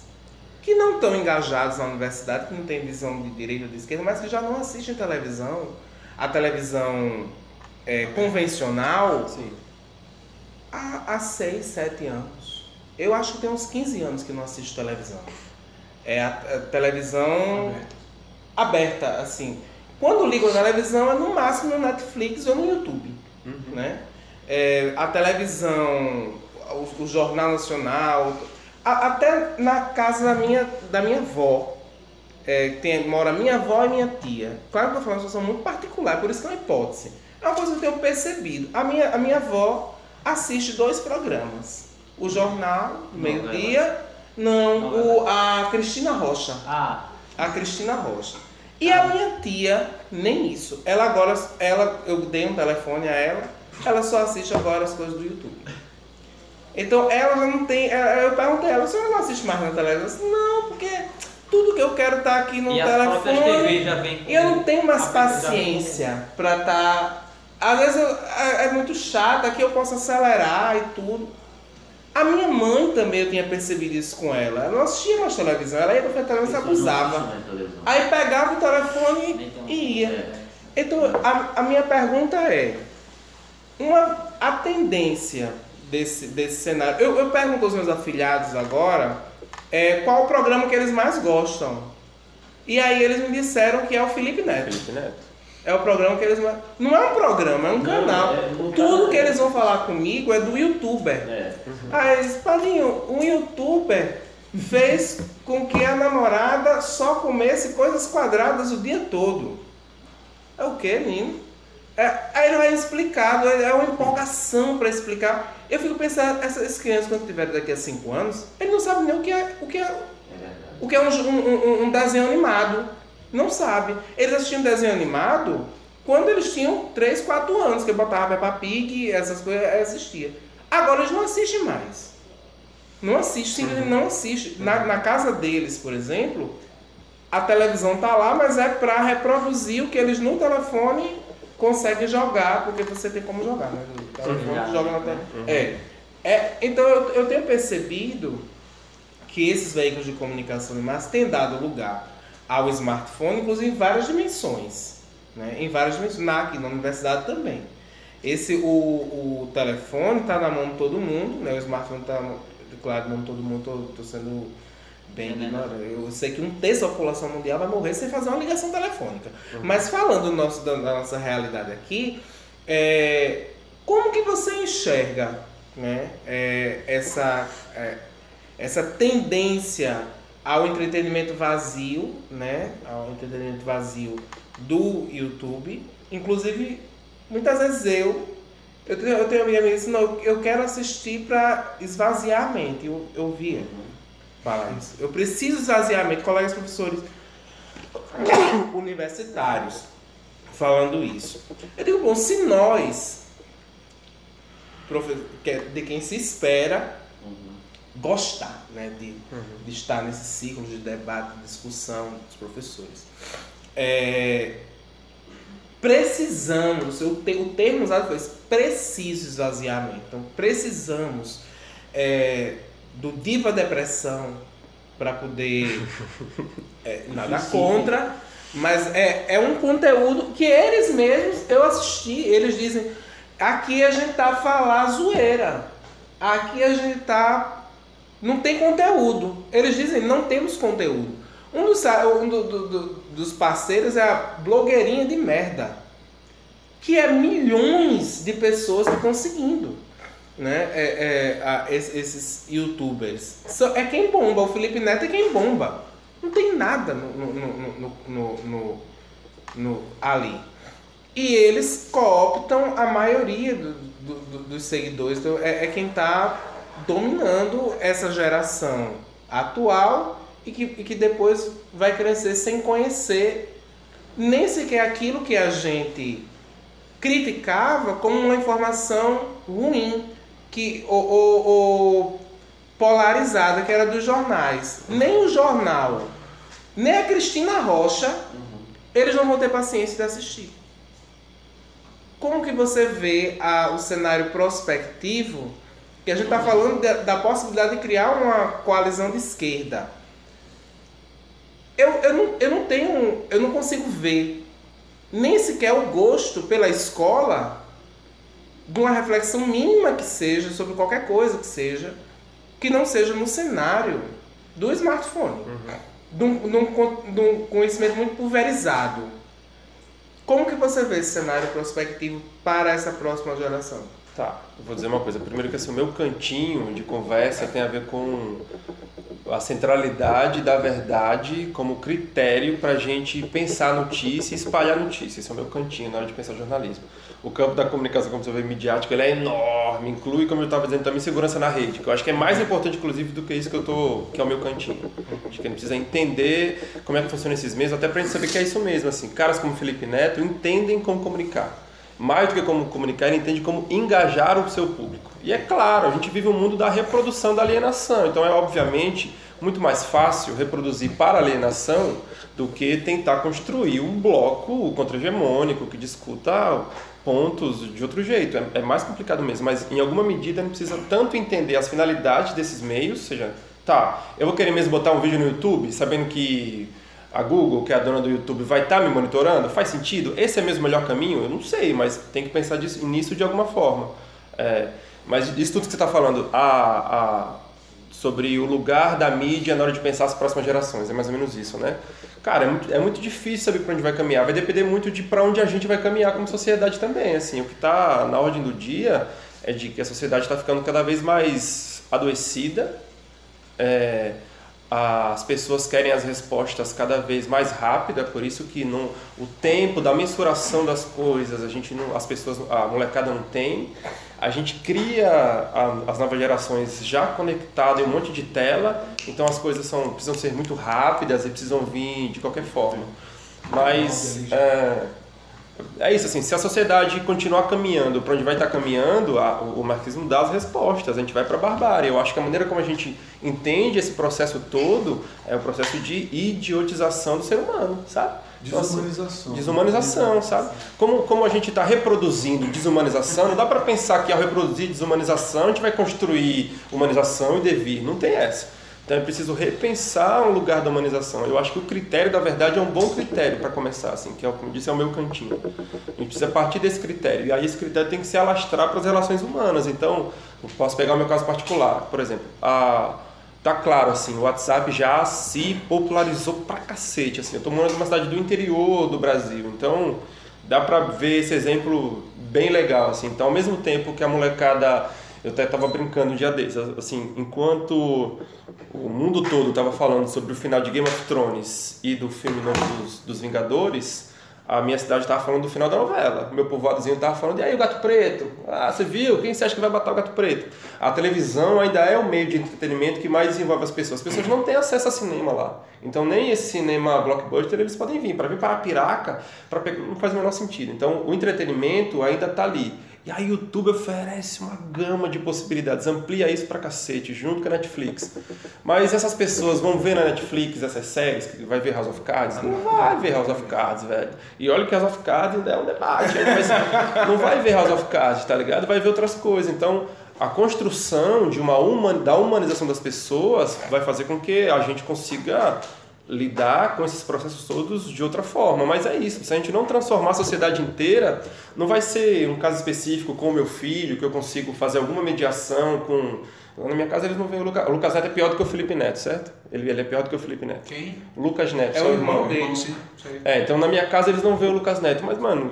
que não estão engajados na universidade, que não têm visão de direita ou de esquerda, mas que já não assistem televisão, a televisão é, convencional, há, há 6, 7 anos. Eu acho que tem uns 15 anos que não assisto televisão. É a, a televisão aberta, assim. Quando ligo a televisão é no máximo no Netflix ou no YouTube, né? É, a televisão, o, o Jornal Nacional, a- até na casa da minha, da minha avó, é, tem, mora minha avó e minha tia. Claro que eu de uma situação muito particular, por isso que é uma hipótese. É uma coisa que eu tenho percebido. A minha, a minha avó assiste dois programas. O Jornal, meio-dia, não, o, a Cristina Rocha. Ah. A Cristina Rocha. E a minha tia, nem isso. Ela agora, ela, eu dei um telefone a ela, ela só assiste agora as coisas do YouTube. Então ela já não tem. ela- Eu perguntei a ela, a senhora não assiste mais na televisão? Ela disse, não, porque tudo que eu quero tá aqui no E telefone. TV já vem com E eu não tenho mais paciência pra estar. Às vezes eu- é, é muito chato, aqui eu posso acelerar e tudo. A minha mãe também eu tinha percebido isso com ela. Ela não assistia mais televisão, ela ia pra televisão e se abusava. Aí pegava o telefone e ia. Então, a, a minha pergunta é: uma, a tendência desse, desse cenário. Eu, eu pergunto aos meus afilhados agora é, qual o programa que eles mais gostam. E aí eles me disseram que é o Felipe Neto. Felipe Neto. É o programa que eles. Não é um programa, é um canal. é um Tudo que eles vão falar comigo é do youtuber. É. Aí eles, Padrinho, um youtuber fez com que a namorada só comesse coisas quadradas o dia todo. É o que, menino? É, aí ele vai explicado, é uma empolgação para explicar. Eu fico pensando, essas crianças, quando tiverem daqui a 5 anos, eles não sabem nem o que é, o que é, o que é um- um- um desenho animado. Não sabe. Eles assistiam desenho animado quando eles tinham 3, 4 anos, que eu botava Peppa Pig, essas coisas, assistia. Agora eles não assistem mais. Não assiste, simplesmente não assiste. Na, na casa deles, por exemplo, a televisão tá lá, mas é para reproduzir o que eles no telefone conseguem jogar, porque você tem como jogar, né? O telefone Uhum. joga na tela. É. é. Então eu, eu tenho percebido que esses veículos de comunicação de massa têm dado lugar ao smartphone, inclusive em várias dimensões. Né? Em várias dimensões. Na, aqui na universidade também. Esse, o, o telefone está na mão de todo mundo, né? o smartphone está, claro, na mão de todo mundo, estou sendo bem ignorante. Eu sei que um terço da população mundial vai morrer sem fazer uma ligação telefônica. Mas falando do nosso, da, da nossa realidade aqui, é, como que você enxerga né, é, essa, é, essa tendência ao entretenimento vazio, né, ao entretenimento vazio do YouTube? Inclusive, muitas vezes eu eu tenho, eu tenho uma amiga que disse, não, eu quero assistir para esvaziar a mente. Eu, eu via falar isso. Eu preciso esvaziar a mente. Colegas professores universitários falando isso. Eu digo, bom, se nós, é de quem se espera gostar né, de, de estar nesse ciclo de debate, de discussão dos professores, é, precisamos, o, te- o termo usado foi esse, preciso esvaziamento. Então, precisamos é, do diva depressão para poder é, nada contra, mas é, é um conteúdo que eles mesmos, eu assisti, eles dizem, aqui a gente tá a falar zoeira, aqui a gente tá não tem conteúdo. Eles dizem, não temos conteúdo. Um dos, um do- do- do- dos parceiros é a blogueirinha de merda. Que é milhões de pessoas que estão seguindo. Né? É, é, a- es- esses youtubers. É quem bomba. O Felipe Neto é quem bomba. Não tem nada no, no- no- no- ali. E eles cooptam a maioria do- do- do- dos seguidores. Então, é, é quem está dominando essa geração atual e que, e que depois vai crescer sem conhecer nem sequer aquilo que a gente criticava como uma informação ruim que ou, ou- ou polarizada que era dos jornais. Nem o jornal, nem a Cristina Rocha, eles não vão ter paciência de assistir. Como que você vê a- o cenário prospectivo? Que a gente está falando da, da possibilidade de criar uma coalizão de esquerda. Eu, eu, não, eu não tenho, eu não consigo ver nem sequer o gosto pela escola de uma reflexão mínima que seja sobre qualquer coisa que seja, que não seja no cenário do smartphone, de, um, de um de um conhecimento muito pulverizado. Como que você vê esse cenário prospectivo para essa próxima geração? Tá, vou dizer uma coisa. Primeiro que assim, o meu cantinho de conversa tem a ver com a centralidade da verdade como critério para a gente pensar notícia e espalhar notícia. Esse é o meu cantinho na hora de pensar jornalismo. O campo da comunicação, como você vê, midiática, ele é enorme, inclui, como eu estava dizendo, também segurança na rede, que eu acho que é mais importante, inclusive, do que isso que eu tô, que é o meu cantinho. Acho que a gente precisa entender como é que funciona esses meios, até para a gente saber que é isso mesmo. Assim, caras como Felipe Neto entendem como comunicar mais do que como comunicar, ele entende como engajar o seu público. E é claro, a gente vive um mundo da reprodução da alienação, então é obviamente muito mais fácil reproduzir para alienação do que tentar construir um bloco contra-hegemônico que discuta pontos de outro jeito. É, é mais complicado mesmo, mas em alguma medida a gente precisa tanto entender as finalidades desses meios, ou seja, tá, eu vou querer mesmo botar um vídeo no YouTube sabendo que a Google, que é a dona do YouTube, vai estar me monitorando? Faz sentido? Esse é mesmo o melhor caminho? Eu não sei, mas tem que pensar disso, nisso de alguma forma. É, mas isso tudo que você está falando, a, a, sobre o lugar da mídia na hora de pensar as próximas gerações, é mais ou menos isso, né? Cara, é muito, é muito difícil saber para onde vai caminhar. Vai depender muito de para onde a gente vai caminhar como sociedade também. Assim, o que está na ordem do dia é de que a sociedade está ficando cada vez mais adoecida. É, as pessoas querem as respostas cada vez mais rápida, por isso que não, o tempo da mensuração das coisas, a gente não, as pessoas, a molecada não tem. A gente cria a, as novas gerações já conectadas em um monte de tela, então as coisas são, precisam ser muito rápidas e precisam vir de qualquer forma. Mas é, é isso, assim, se a sociedade continuar caminhando para onde vai estar caminhando, a, o marxismo dá as respostas, a gente vai para a barbárie. Eu acho que a maneira como a gente entende esse processo todo é o processo de idiotização do ser humano, sabe? Desumanização. Então, assim, desumanização, sabe? Como, como a gente está reproduzindo desumanização, não dá para pensar que ao reproduzir desumanização a gente vai construir humanização e devir. Não tem essa. Então é preciso repensar o lugar da humanização. Eu acho que o critério da verdade é um bom critério para começar, assim, que é, como disse, é o meu cantinho. A gente precisa partir desse critério. E aí esse critério tem que se alastrar para as relações humanas. Então, eu posso pegar o meu caso particular, por exemplo. A tá claro, assim, o WhatsApp já se popularizou pra cacete, assim. Eu tô morando numa cidade do interior do Brasil, então dá pra ver esse exemplo bem legal, assim. Então, ao mesmo tempo que a molecada... Eu até tava brincando um dia desses, assim, enquanto o mundo todo tava falando sobre o final de Game of Thrones e do filme novo dos, dos Vingadores a minha cidade estava falando do final da novela. Meu povoadozinho estava falando, e aí o gato preto? Ah, você viu? Quem você acha que vai matar o gato preto? A televisão ainda é o meio de entretenimento que mais desenvolve as pessoas. As pessoas não têm acesso a cinema lá. Então nem esse cinema blockbuster eles podem vir. Para vir para a Piraca, pegar, não faz o menor sentido. Então o entretenimento ainda está ali. E a YouTube oferece uma gama de possibilidades, amplia isso pra cacete, junto com a Netflix. Mas essas pessoas vão ver na Netflix essas séries, vai ver House of Cards? Não vai ver House of Cards, velho. E olha que House of Cards ainda é um debate, mas não vai ver House of Cards, tá ligado? Vai ver outras coisas. Então, a construção de uma human, da humanização das pessoas vai fazer com que a gente consiga lidar com esses processos todos de outra forma. Mas é isso, se a gente não transformar a sociedade inteira, não vai ser um caso específico com o meu filho, que eu consigo fazer alguma mediação com na minha casa eles não veem o Lucas. O Lucas Neto é pior do que o Felipe Neto, certo? Ele, ele é pior do que o Felipe Neto. Quem? Lucas Neto. É o irmão dele. É, então na minha casa eles não veem o Lucas Neto. Mas, mano,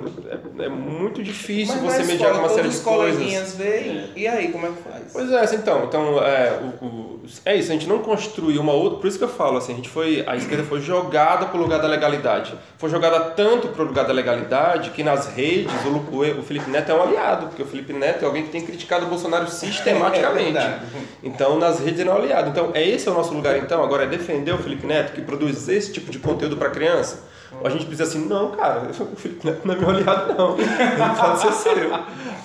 é, é muito difícil Mas você mediar escola, uma série todos de os coisas. coleguinhas veem, e aí, como é que faz? Pois é, assim, então, então é, o, o- é isso, a gente não construiu uma outra, por isso que eu falo, assim, a gente foi, a esquerda foi jogada para o lugar da legalidade. Foi jogada tanto para o lugar da legalidade que nas redes o, Lu- o, Felipe Neto é um aliado, porque o Felipe Neto é alguém que tem criticado o Bolsonaro sistematicamente. É então nas redes ele é um aliado. Então é esse é o nosso lugar então, agora é defender o Felipe Neto que produz esse tipo de conteúdo para criança. Ou a gente precisa assim, não, cara, o Felipe Neto não é meu aliado, não. Ele pode ser seu.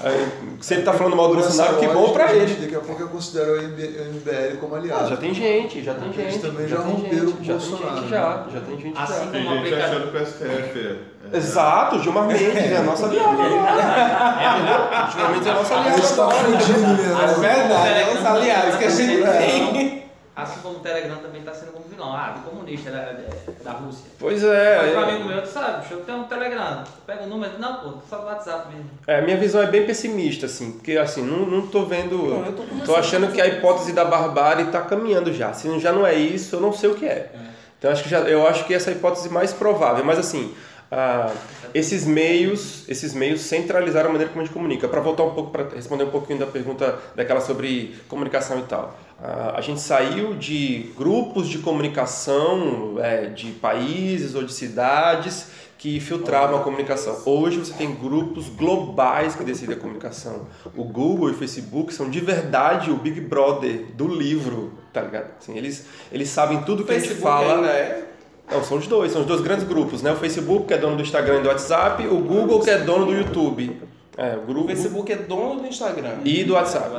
Aí, se ele tá falando mal do Bolsonaro, que bom gente, ele. Daqui a pouco eu considero o MBL como aliado. Ah, já tem gente, já tem Eles gente. também já tem romperam gente, com o já Bolsonaro, Tem gente né? já, já tem gente Assim já. Tem o gente aplicativo. achando que o STF é. é- Exato, Gilmar Mendes é a nossa aliada. agora. Gilmar Mendes é a nossa aliada. Eles tá agora. fudido mesmo. É né? verdade, é os aliados que a gente tem. Assim como o Telegram também está sendo como vilão. Ah, do comunista da, da Rússia. Pois é. pro é. amigo meu, tu sabe, eu tenho um Telegram. Pega o número, não, pô, só do WhatsApp mesmo. É, minha visão é bem pessimista, assim, porque assim, não, não tô vendo. Não, eu tô tô achando que a hipótese da barbárie tá caminhando já. Se já não é isso, eu não sei o que é. Então acho que já, eu acho que essa é a hipótese mais provável. Mas assim, ah, esses meios, esses meios centralizaram a maneira como a gente comunica. Para voltar um pouco para responder um pouquinho da pergunta daquela sobre comunicação e tal. Ah, a gente saiu de grupos de comunicação é, de países ou de cidades que filtravam a comunicação. Hoje você tem grupos globais que decidem a comunicação. O Google e o Facebook são de verdade o Big Brother do livro, tá ligado? Assim, eles, eles sabem tudo que a gente Facebook fala. ainda é. Não, são os dois, são os dois grandes grupos, né? O Facebook, que é dono do Instagram e do WhatsApp, o Google, que é dono do YouTube. É, o O grupo Facebook é dono do Instagram. e do WhatsApp.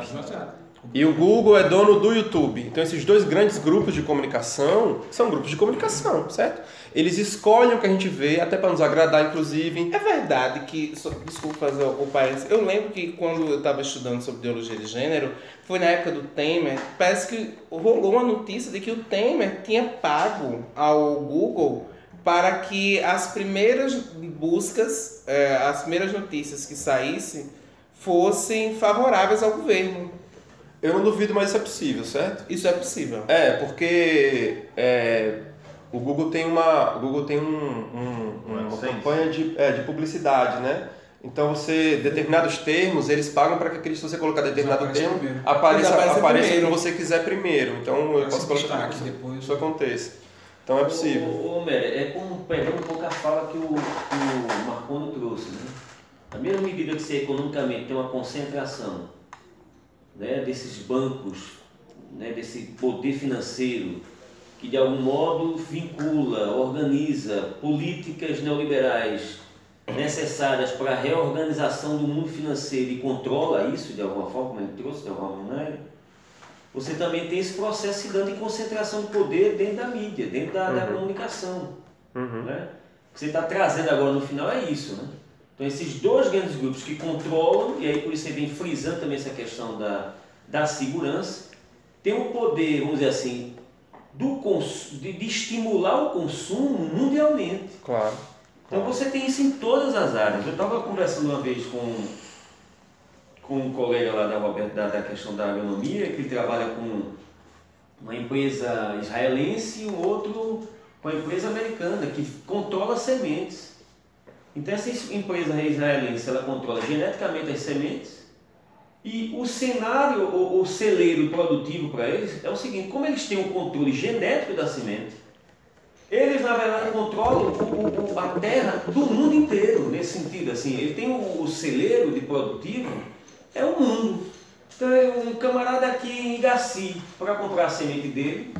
E o Google é dono do YouTube. Então esses dois grandes grupos de comunicação são grupos de comunicação, certo? Eles escolhem o que a gente vê, até para nos agradar, inclusive. É verdade que, só- desculpa fazer o parênteses, eu lembro que quando eu estava estudando sobre ideologia de gênero, foi na época do Temer, parece que rolou uma notícia de que o Temer tinha pago ao Google para que as primeiras buscas, eh, as primeiras notícias que saíssem fossem favoráveis ao governo. Eu não duvido, mas isso é possível, certo? Isso é possível. É, porque é, o Google tem uma, o Google tem um, um- uma AdSense. campanha de, é, de publicidade, né? Então você, determinados termos, eles pagam para que aquele, se você colocar determinado Aparece termo, primeiro. apareça, que primeiro. você quiser primeiro. Então eu Aparece posso colocar que depois. isso aconteça. Então é possível. Ô, ô, é como pegando um pouco a fala que o, que o Marconi trouxe, né? Da mesma medida que você economicamente tem uma concentração né, desses bancos, né, desse poder financeiro, que de algum modo vincula, organiza políticas neoliberais necessárias para a reorganização do mundo financeiro e controla isso de alguma forma, como ele trouxe de alguma maneira, você também tem esse processo se dando em concentração de poder dentro da mídia, dentro da, da comunicação. Né? O que você está trazendo agora no final é isso. Né? Então, esses dois grandes grupos que controlam, e aí por isso você vem frisando também essa questão da, da segurança, tem o poder, vamos dizer assim, do de, de estimular o consumo mundialmente. Claro. Então você tem isso em todas as áreas. Eu estava conversando uma vez com, com um colega lá da, Roberto, da, da questão da agronomia, que ele trabalha com uma empresa israelense e um outro com uma empresa americana, que controla sementes. Então essa empresa israelense, ela controla geneticamente as sementes e o cenário, ou o celeiro produtivo para eles é o seguinte, como eles têm o controle genético da semente, eles, na verdade, controlam o- o- a terra do mundo inteiro, nesse sentido. Assim, ele tem o, o celeiro de produtivo, é o mundo. Então, é um camarada aqui em Igaci, para comprar a semente dele,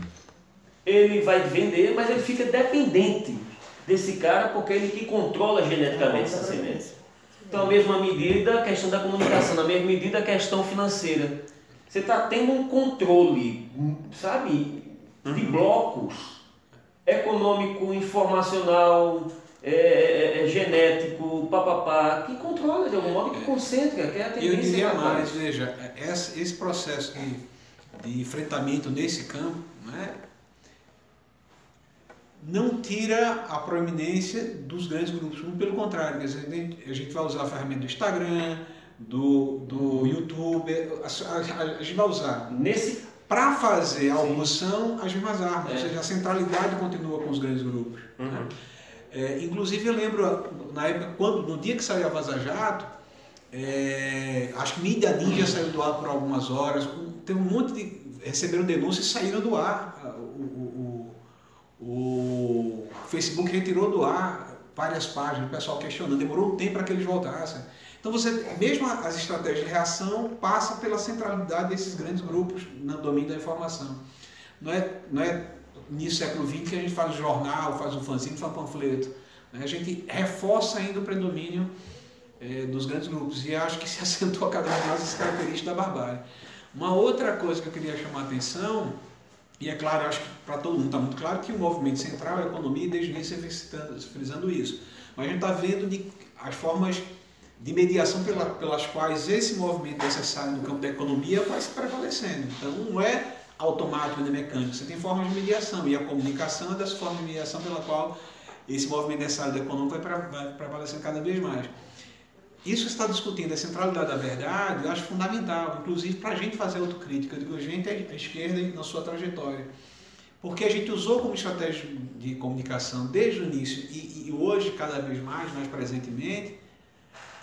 ele vai vender, mas ele fica dependente desse cara, porque ele que controla geneticamente essa semente. Então, a mesma medida, a questão da comunicação, na mesma medida, a questão financeira. Você está tendo um controle, sabe, de blocos econômico, informacional, é, é, é, genético, papapá, que controla de algum modo, que concentra, que é a Eu tendência. diria da mais, veja, esse, esse processo de, de enfrentamento nesse campo né, não tira a proeminência dos grandes grupos, muito pelo contrário, dizer, a gente vai usar a ferramenta do Instagram, do, do YouTube, a, a- a gente vai usar. Nesse Para fazer a oposição às mesmas armas, É. ou seja, a centralidade continua com os grandes grupos. né? É, inclusive eu lembro na época quando no dia que saiu a Vaza Jato, é, acho que Mídia Ninja saiu do ar por algumas horas, teve um monte de receberam denúncias e saíram do ar. O, o- o- o Facebook retirou do ar várias páginas, o pessoal questionando, demorou um tempo para que eles voltassem. Então você, mesmo as estratégias de reação passa pela centralidade desses grandes grupos no domínio da informação. Não é, não é nisso século XX que a gente faz um jornal, faz um fanzine, faz panfleto. né? A gente reforça ainda o predomínio eh, dos grandes grupos e acho que se acentua cada vez mais essa característica da barbárie. Uma outra coisa que eu queria chamar a atenção, e é claro, acho que para todo mundo está muito claro que o movimento central é a economia e desde o início frisando isso. Mas a gente está vendo de, as formas de mediação pela- pelas quais esse movimento necessário no campo da economia vai se prevalecendo. Então não é automático nem mecânico, você tem formas de mediação e a comunicação é dessa forma de mediação pela qual esse movimento necessário da econômica vai, pre- vai prevalecendo cada vez mais. Isso que está discutindo, a centralidade da verdade, eu acho fundamental, inclusive para a gente fazer autocrítica. Eu digo, gente, é a esquerda na sua trajetória. Porque a gente usou como estratégia de comunicação desde o início e, e hoje, cada vez mais, mais presentemente,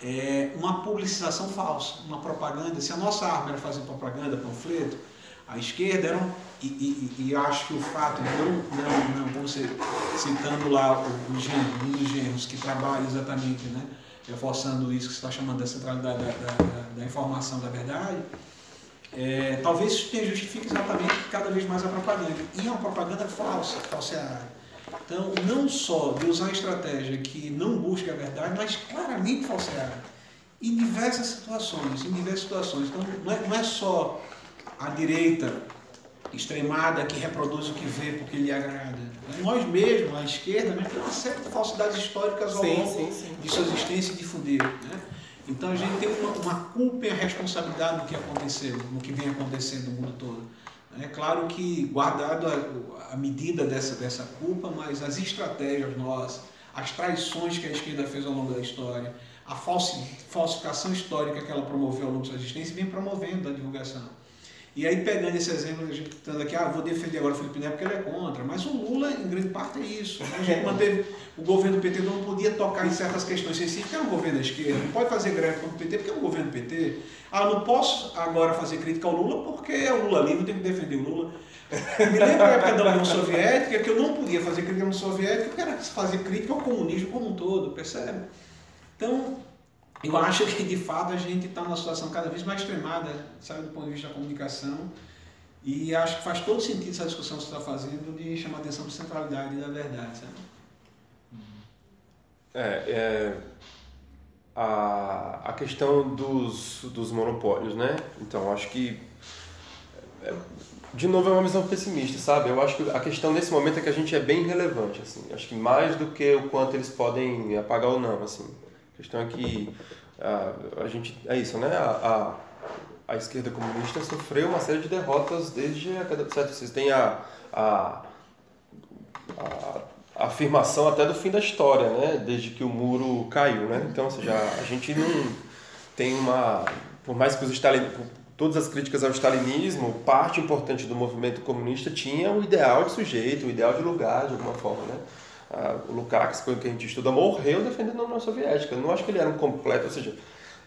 é uma publicização falsa, uma propaganda. Se a nossa arma era fazer propaganda, panfleto, a esquerda era um, e, e, e acho que o fato de não, não, não vamos ser, citando lá os dos gêneros que trabalha exatamente, né, reforçando isso que você está chamando da centralidade da, da, da- informação da verdade, é, talvez isso justifique exatamente cada vez mais a propaganda. E é uma propaganda falsa, falseada. Então, não só de usar estratégia que não busca a verdade, mas claramente falseada. Em diversas situações, em diversas situações. Então, não é, não é só a direita extremada que reproduz o que vê porque lhe agrada. Nós mesmos, a esquerda, mesmo, tem uma série de falsidades históricas ao longo sim, sim. de sua existência e difundir. Né? Então a gente tem uma, uma culpa e a responsabilidade no que aconteceu, no que vem acontecendo no mundo todo. É claro que guardado a, a medida dessa, dessa culpa, mas as estratégias nossas, as traições que a esquerda fez ao longo da história, a falsi- falsificação histórica que ela promoveu ao longo da sua existência, vem promovendo a divulgação. E aí, pegando esse exemplo que a gente está dando aqui, ah, vou defender agora o Felipe Neto porque ele é contra, mas o Lula, em grande parte, é isso. A gente manteve, o governo do PT não podia tocar em certas questões sensíveis, é um governo da esquerda, não pode fazer greve contra o PT porque é um governo do PT. Ah, não posso agora fazer crítica ao Lula porque é o Lula livre, tenho que defender o Lula. Me lembro da época da União Soviética que eu não podia fazer crítica à União Soviética, porque era fazer crítica ao comunismo como um todo, percebe? Então, eu acho que de fato a gente está numa situação cada vez mais extremada, sabe, do ponto de vista da comunicação. E acho que faz todo sentido essa discussão que você está fazendo de chamar atenção para a centralidade da verdade, sabe? É, é a, a questão dos, dos monopólios, né? Então, acho que. é, de novo, é uma visão pessimista, sabe? Eu acho que a questão nesse momento é que a gente é bem relevante, assim. Acho que mais do que o quanto eles podem apagar ou não, assim. Questão é que a, a gente. É isso, né? A, a, a esquerda comunista sofreu uma série de derrotas desde a década de 70. Vocês têm a, a, afirmação até do fim da história, né? Desde que o muro caiu, né? Então, ou seja, a gente não tem uma, por mais que os Stalin, todas as críticas ao stalinismo, parte importante do movimento comunista tinha o ideal de sujeito, o ideal de lugar, de alguma forma, né? Ah, o Lukács, que a gente estuda, morreu defendendo a União Soviética. Eu não acho que ele era um completo, ou seja,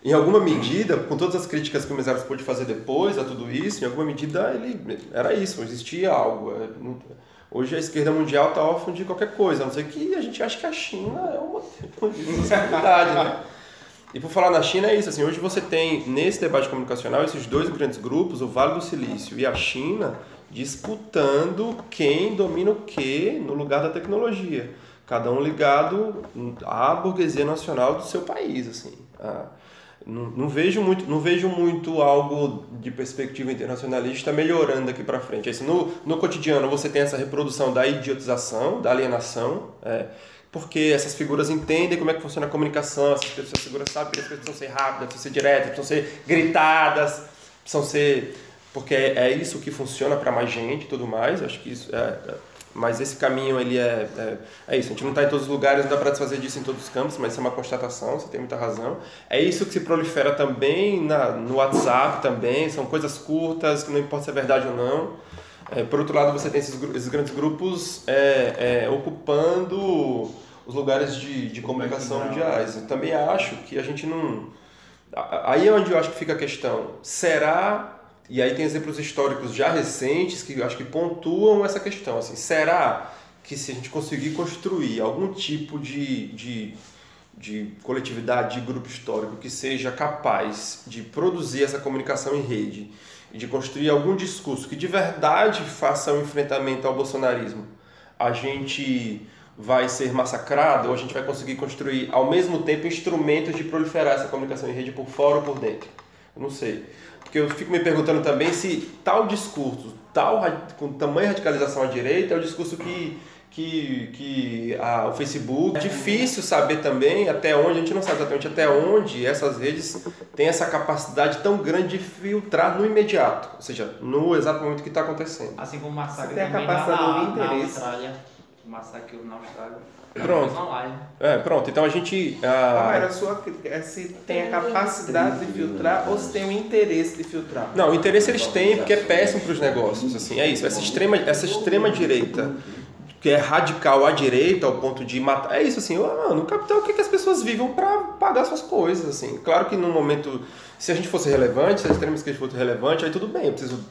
em alguma medida, com todas as críticas que o Mesaros pôde fazer depois a tudo isso, em alguma medida ele era isso, existia algo. é, Hoje a esquerda mundial está órfã de qualquer coisa, a não ser que a gente acha que a China é uma possibilidade, né? E por falar na China é isso, assim, hoje você tem nesse debate comunicacional esses dois grandes grupos, o Vale do Silício e a China, disputando quem domina o que no lugar da tecnologia. Cada um ligado à burguesia nacional do seu país, assim. Ah, não, não vejo muito, não vejo muito algo de perspectiva internacionalista melhorando daqui para frente. Assim, no, no cotidiano você tem essa reprodução da idiotização, da alienação, é, porque essas figuras entendem como é que funciona a comunicação, essas, pessoas- essas figuras sabem que as coisas precisam ser rápidas, precisam ser diretas, precisam ser gritadas, precisam ser porque é, é isso que funciona para mais gente e tudo mais. Acho que isso é, é- mas esse caminho ele é, é é isso. A gente não está em todos os lugares, não dá para desfazer disso em todos os campos, mas isso é uma constatação. Você tem muita razão. É isso que se prolifera também na, no WhatsApp também. São coisas curtas que não importa se é verdade ou não. É, por outro lado, você tem esses, esses grandes grupos é, é, ocupando os lugares de, de comunicação mundiais. Eu também acho que a gente não. Aí é onde eu acho que fica a questão. Será. E aí tem exemplos históricos já recentes que acho que pontuam essa questão. Assim, será que se a gente conseguir construir algum tipo de, de, de coletividade, de grupo histórico que seja capaz de produzir essa comunicação em rede e de construir algum discurso que de verdade faça um enfrentamento ao bolsonarismo, a gente vai ser massacrado ou a gente vai conseguir construir ao mesmo tempo instrumentos de proliferar essa comunicação em rede por fora ou por dentro? Eu não sei. Porque eu fico me perguntando também se tal discurso, tal com tamanha radicalização à direita, é o discurso que que, que a, o Facebook. É difícil saber também até onde, a gente não sabe exatamente até onde essas redes têm essa capacidade tão grande de filtrar no imediato, ou seja, no exato momento que está acontecendo. Assim como o massacre Você tem a capacidade na, na. Austrália. O massacre na Austrália. Pronto. É, pronto. Então a gente. Ah, ah, mas a sua crítica é se tem a capacidade de filtrar ou se tem o interesse de filtrar. Não, o interesse eles têm porque é péssimo para os negócios, assim, é isso. Essa extrema, essa extrema direita que é radical à direita ao ponto de matar, é isso assim. ah, No capital o que, que as pessoas vivem para pagar suas coisas, assim. Claro que no momento, se a gente fosse relevante, se a extrema esquerda fosse relevante, aí tudo bem, eu preciso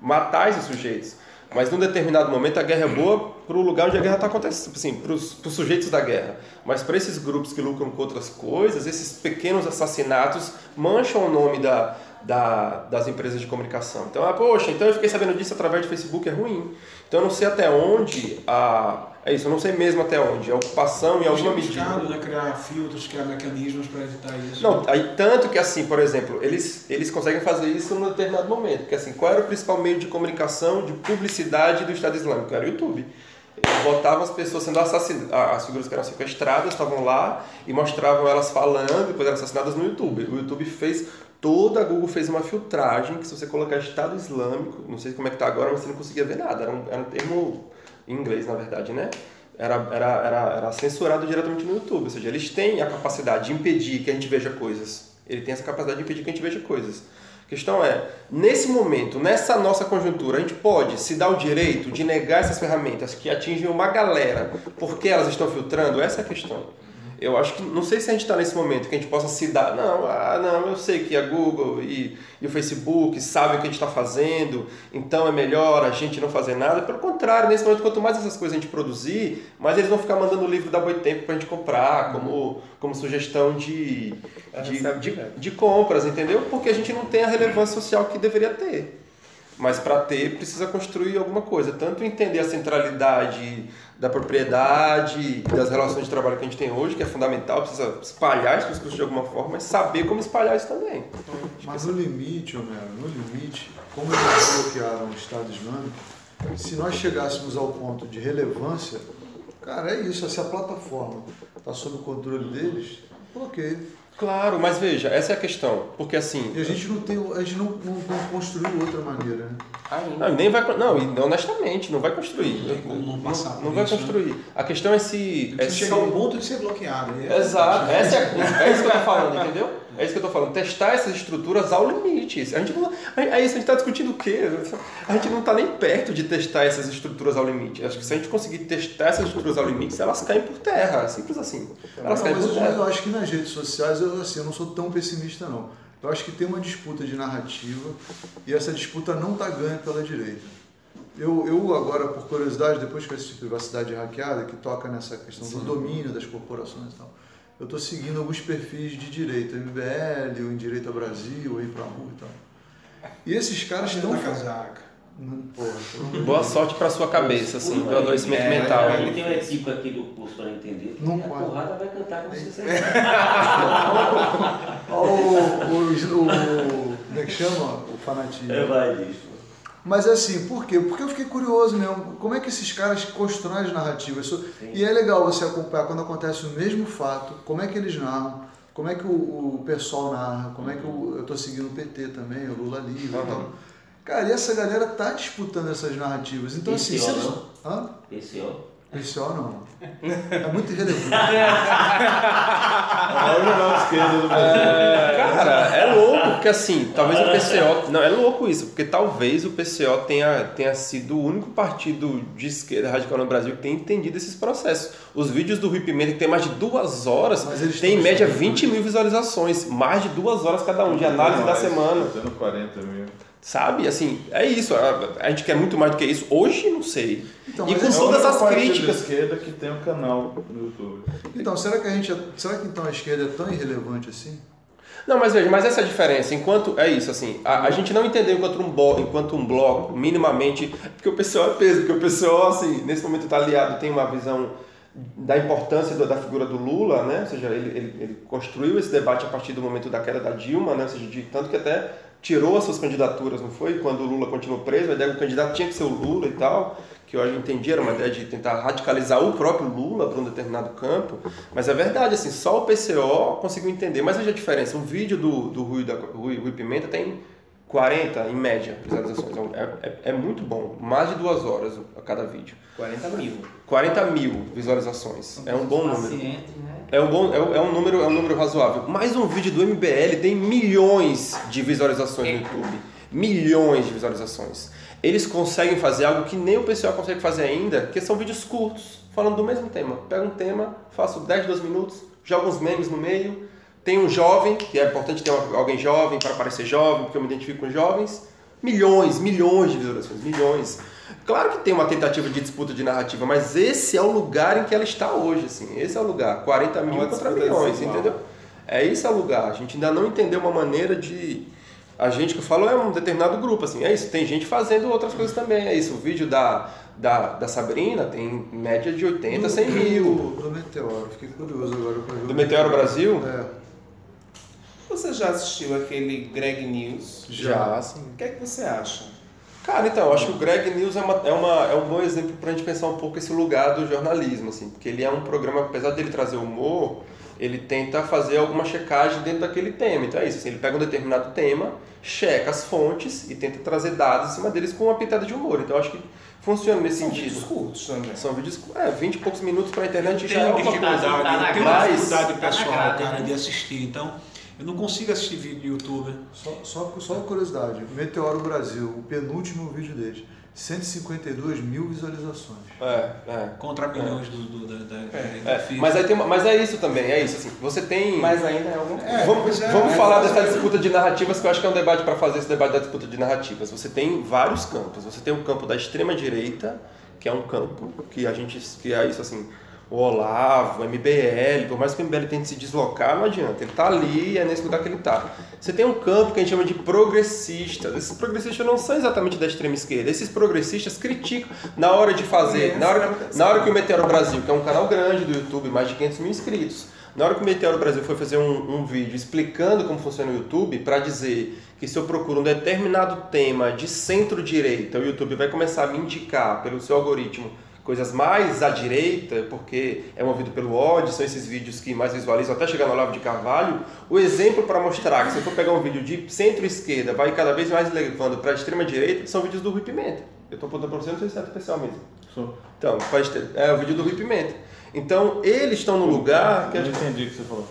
matar esses sujeitos. Mas num determinado momento a guerra é boa para o lugar onde a guerra está acontecendo, assim, para os sujeitos da guerra. Mas para esses grupos que lucram com outras coisas, esses pequenos assassinatos mancham o nome da, da, das empresas de comunicação. Então, ah, poxa, então eu fiquei sabendo disso através do Facebook, é ruim. Então eu não sei até onde a, É isso, eu não sei mesmo até onde. É ocupação em alguma medida. né, criar filtros, criar mecanismos para evitar isso. Não, aí tanto que assim, por exemplo, eles, eles conseguem fazer isso num determinado momento. Porque assim, qual era o principal meio de comunicação, de publicidade do Estado Islâmico? Era o YouTube. Eles botavam as pessoas sendo assassinadas, as figuras que eram sequestradas estavam lá e mostravam elas falando, depois eram assassinadas no YouTube. O YouTube fez, toda a Google fez uma filtragem, que se você colocar Estado Islâmico, não sei como é que tá agora, mas você não conseguia ver nada. Era um, era um termo em inglês, na verdade, né? Era, era, era, era censurado diretamente no YouTube. Ou seja, eles têm a capacidade de impedir que a gente veja coisas. Ele tem essa capacidade de impedir que a gente veja coisas. A questão é, nesse momento, nessa nossa conjuntura, a gente pode se dar o direito de negar essas ferramentas que atingem uma galera porque elas estão filtrando? Essa é a questão. Eu acho que, não sei se a gente está nesse momento que a gente possa se dar, não, ah, não, eu sei que a Google e, e o Facebook sabem o que a gente está fazendo, então é melhor a gente não fazer nada. Pelo contrário, nesse momento, quanto mais essas coisas a gente produzir, mais eles vão ficar mandando o livro da Boitempo para a gente comprar, como, como sugestão de, de, de, de compras, entendeu? Porque a gente não tem a relevância social que deveria ter. Mas para ter, precisa construir alguma coisa. Tanto entender a centralidade da propriedade, das relações de trabalho que a gente tem hoje, que é fundamental, precisa espalhar esse discurso de alguma forma, mas saber como espalhar isso também. Mas no limite, Homero, no limite, como eles bloquearam o Estado Islâmico, se nós chegássemos ao ponto de relevância, cara, é isso, se a plataforma está sob o controle deles, ok. Claro, mas veja, essa é a questão. Porque assim. E a gente não tem. A gente não, não, não construiu outra maneira, né? Não, nem vai. Não, e honestamente, não vai construir. Não, não, passar não vai isso, né? construir. A questão é se. É Se chegar ao ponto de ser bloqueado. E é- Exato, essa é, é isso que eu tô falando, entendeu? É isso que eu tô falando. Testar essas estruturas ao limite. A gente não, é isso, a gente tá discutindo o quê? A gente não tá nem perto de testar essas estruturas ao limite. Acho que se a gente conseguir testar essas estruturas ao limite, elas caem por terra. Simples assim. Elas Não, caem mas por eu, terra. eu acho que nas redes sociais, eu, assim, eu não sou tão pessimista, não. Eu acho que tem uma disputa de narrativa e essa disputa não está ganha pela direita. Eu, eu agora, por curiosidade, depois que eu assisti Privacidade Hackeada, que toca nessa questão do domínio das corporações e tal, eu estou seguindo alguns perfis de direita, MBL, o Em Direito ao Brasil, aí pra rua e tal. E esses caras estão... da casaca. Não, porra, Boa sorte pra sua cabeça, assim, do adoecimento É, mental. A gente tem uma equipe aqui do curso para entender. Não a pode. porrada vai cantar com você. Ó, o, o, o, como é que chama? O fanatismo. É, vai disso. Mas assim, por quê? Porque eu fiquei curioso mesmo. Como é que esses caras constroem as narrativas? Isso- E é legal você acompanhar quando acontece o mesmo fato, como é que eles narram, como é que o, o pessoal narra, como é que o, eu tô seguindo o PT também, o Lula livre e tal. Cara, e essa galera tá disputando essas narrativas. Então assim, se PCO eles... Hã? Esse, ó. PCO não. É muito irrelevante. A maior jornal de esquerda do Brasil. Cara, é louco, porque assim, talvez o PCO. Não, é louco isso, porque talvez o PCO tenha, tenha sido o único partido de esquerda radical no Brasil que tenha entendido esses processos. Os vídeos do Rui Pimenta, que tem mais de duas horas, Mas eles tem em média achando 20 mil visualizações. Mais de duas horas cada um, de análise da Mais, semana. Fazendo 40 mil. Sabe? Assim, é isso. A, a gente quer muito mais do que isso. Hoje, não sei. Então, e com É todas as críticas. esquerda que tem um canal no YouTube. Então, será que a gente. é- Será que então a esquerda é tão irrelevante assim? Não, mas veja, mas essa é a diferença. Enquanto é isso, assim, a, a gente não entendeu enquanto um, bo, enquanto um bloco, minimamente, porque o pessoal é peso, porque o pessoal, assim, nesse momento está aliado, tem uma visão da importância do- da figura do Lula, né? Ou seja, ele, ele, ele construiu esse debate a partir do momento da queda da Dilma, né? Ou seja, de, tanto que até tirou as suas candidaturas, não foi? Quando o Lula continuou preso, a ideia do candidato tinha que ser o Lula e tal, que eu entendi, era uma ideia de tentar radicalizar o próprio Lula para um determinado campo, mas é verdade, assim, só o PCO conseguiu entender. Mas veja a diferença, um vídeo do, do Rui, da, Rui, Rui Pimenta tem 40, em média, visualizações. É, é, é muito bom, mais de duas horas a cada vídeo. 40 mil. 40 mil visualizações, é um bom número. Paciente, né? É um, bom, é, um, é um número, é um número razoável. Mais um vídeo do MBL tem milhões de visualizações no YouTube. Milhões de visualizações. Eles conseguem fazer algo que nem o pessoal consegue fazer ainda, que são vídeos curtos, falando do mesmo tema. Pego um tema, faço 10, 12 minutos, jogo uns memes no meio. Tem um jovem, que é importante ter alguém jovem para parecer jovem, porque eu me identifico com jovens. Milhões, milhões de visualizações, milhões. Claro que tem uma tentativa de disputa de narrativa, mas esse é o lugar em que ela está hoje, assim. Esse é o lugar. 40 mil contra milhões, desigual. entendeu? É esse é o lugar. A gente ainda não entendeu uma maneira de. A gente que eu falo é um determinado grupo, assim, é isso. Tem gente fazendo outras coisas também, é isso. O vídeo da, da, da Sabrina tem média de 80, 100 mil. Do, do Meteoro, fiquei curioso agora pra ver. Do Meteoro Brasil? É. Você já assistiu aquele Greg News? Já, sim. O que é que você acha? Cara, então, eu acho que o Greg News é, uma, é, uma, é um bom exemplo pra gente pensar um pouco esse lugar do jornalismo, assim, porque ele é um programa, apesar dele trazer humor, ele tenta fazer alguma checagem dentro daquele tema. Então é isso, assim, ele pega um determinado tema, checa as fontes e tenta trazer dados em cima deles com uma pitada de humor. Então eu acho que funciona nesse São sentido. vídeos curtos também. São vídeos, é, 20 e poucos minutos pra internet Eu já é uma dificuldade, tá Tá grade, cara, né? de assistir. Então, eu não consigo assistir vídeo do YouTube. Só, só, só uma curiosidade, Meteoro Brasil, o penúltimo vídeo deles, 152 mil visualizações. É, é. Contra milhões do, do, da, da, É, FIFA. mas, aí tem uma, mas é isso também, é isso. Assim, você tem. Mas ainda é algum É, vamos é, vamos é, falar dessa é- disputa de narrativas, que eu acho que é um debate para fazer esse debate da disputa de narrativas. Você tem vários campos. Você tem o campo da extrema-direita, que é um campo que a gente. que é isso assim. O Olavo, o MBL, por mais que o MBL tente se deslocar, não adianta. Ele está ali e é nesse lugar que ele está. Você tem um campo que a gente chama de progressistas. Esses progressistas não são exatamente da extrema esquerda. Esses progressistas criticam na hora de fazer. Na hora, na hora que o Meteoro Brasil, que é um canal grande do YouTube, mais de 500 mil inscritos, na hora que o Meteoro Brasil foi fazer um, um vídeo explicando como funciona o YouTube, para dizer que se eu procuro um determinado tema de centro-direita, o YouTube vai começar a me indicar pelo seu algoritmo coisas mais à direita, porque é movido pelo ódio, são esses vídeos que mais visualizam até chegar no Olavo de Carvalho. O exemplo para mostrar que se eu for pegar um vídeo de centro-esquerda, vai cada vez mais levando para a extrema-direita, são vídeos do Rui Pimenta. Eu estou apontando para você, não sei se é especial mesmo. Então, faz- é o vídeo do Rui Pimenta. Então, eles estão no lugar que gente... entendi o que você falou.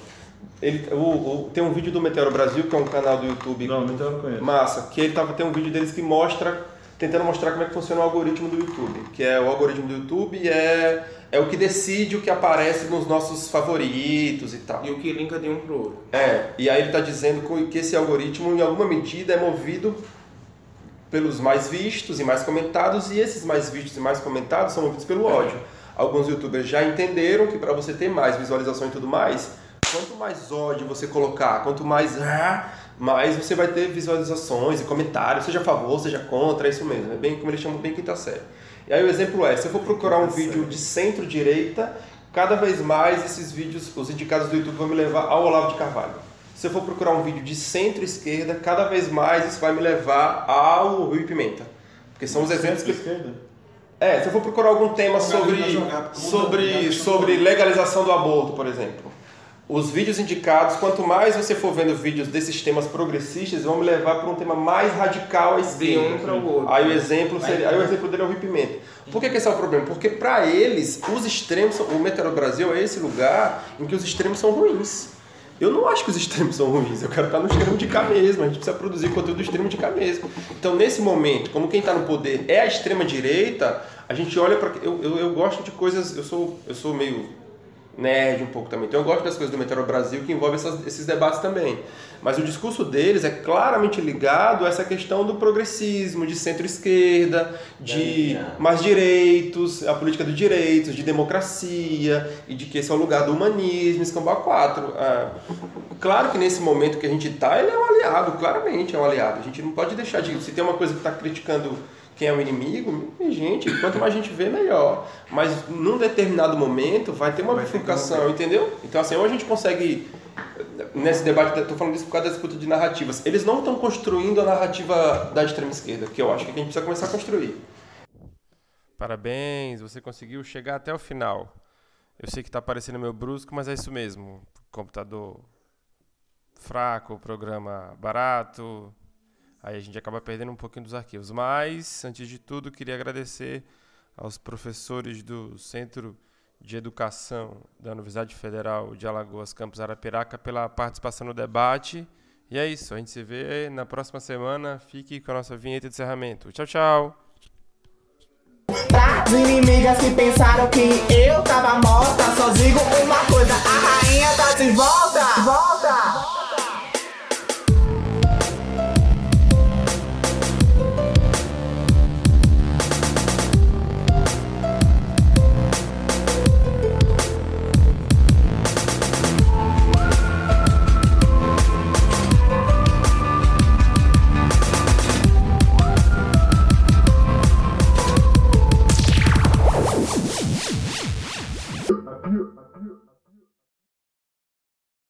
Ele, o, o- tem um vídeo do Meteoro Brasil, que é um canal do YouTube Não, então não conheço. massa, que ele tava tem um vídeo deles que mostra, tentando mostrar como é que funciona o algoritmo do YouTube, que é o algoritmo do YouTube é é o que decide o que aparece nos nossos favoritos e tal. E o que linka de um pro outro. É, e aí ele está dizendo que esse algoritmo, em alguma medida, é movido pelos mais vistos e mais comentados, e esses mais vistos e mais comentados são movidos pelo ódio. Alguns youtubers já entenderam que para você ter mais visualização e tudo mais, quanto mais ódio você colocar, quanto mais ah, mais você vai ter visualizações e comentários, seja a favor, seja contra, é isso mesmo. É bem como eles chamam bem quinta série. E aí o exemplo é, se eu for procurar um vídeo de centro-direita, cada vez mais esses vídeos, os indicados do YouTube vão me levar ao Olavo de Carvalho. Se eu for procurar um vídeo de centro-esquerda, cada vez mais isso vai me levar ao Rui Pimenta. Porque são os exemplos que... É, se eu for procurar algum tema sobre, sobre, sobre legalização do aborto, por exemplo. Os vídeos indicados, quanto mais você for vendo vídeos desses temas progressistas, vão me levar para um tema mais radical à De esquerda. um para o outro. Aí o exemplo seria, aí o exemplo dele é o Rui Pimenta. Por que, que esse é o problema? Porque para eles, os extremos, o Meteoro Brasil é esse lugar em que os extremos são ruins. Eu não acho que os extremos são ruins, eu quero estar no extremo de cá mesmo, a gente precisa produzir conteúdo do extremo de cá mesmo. Então, nesse momento, como quem está no poder é a extrema direita, a gente olha para. Eu, eu, eu gosto de coisas. Eu sou, eu sou meio nerd um pouco também. Então eu gosto das coisas do Meteoro Brasil que envolvem essas- esses debates também. Mas o discurso deles é claramente ligado a essa questão do progressismo, de centro-esquerda, de mais direitos, a política dos direitos, de democracia e de que esse é o lugar do humanismo, escambau 4. Ah, claro que nesse momento que a gente está, ele é um aliado, claramente é um aliado. A gente não pode deixar de. Se tem uma coisa que está criticando quem é o inimigo, gente, quanto mais gente vê, melhor. Mas num determinado momento vai ter uma bifurcação, entendeu? Então assim, ou a gente consegue nesse debate, estou falando isso por causa da disputa de narrativas. Eles não estão construindo a narrativa da extrema esquerda, que eu acho que a gente precisa começar a construir. Parabéns, você conseguiu chegar até o final. Eu sei que está parecendo meio brusco, mas é isso mesmo. Computador fraco, programa barato. Aí a gente acaba perdendo um pouquinho dos arquivos. Mas, antes de tudo, queria agradecer aos professores do Centro de Educação da Universidade Federal de Alagoas, Campus Arapiraca, pela participação no debate. E é isso, a gente se vê na próxima semana. Fique com a nossa vinheta de encerramento. Tchau, tchau! As inimigas que pensaram que eu tava morta Só digo uma coisa, a rainha tá de volta Volta!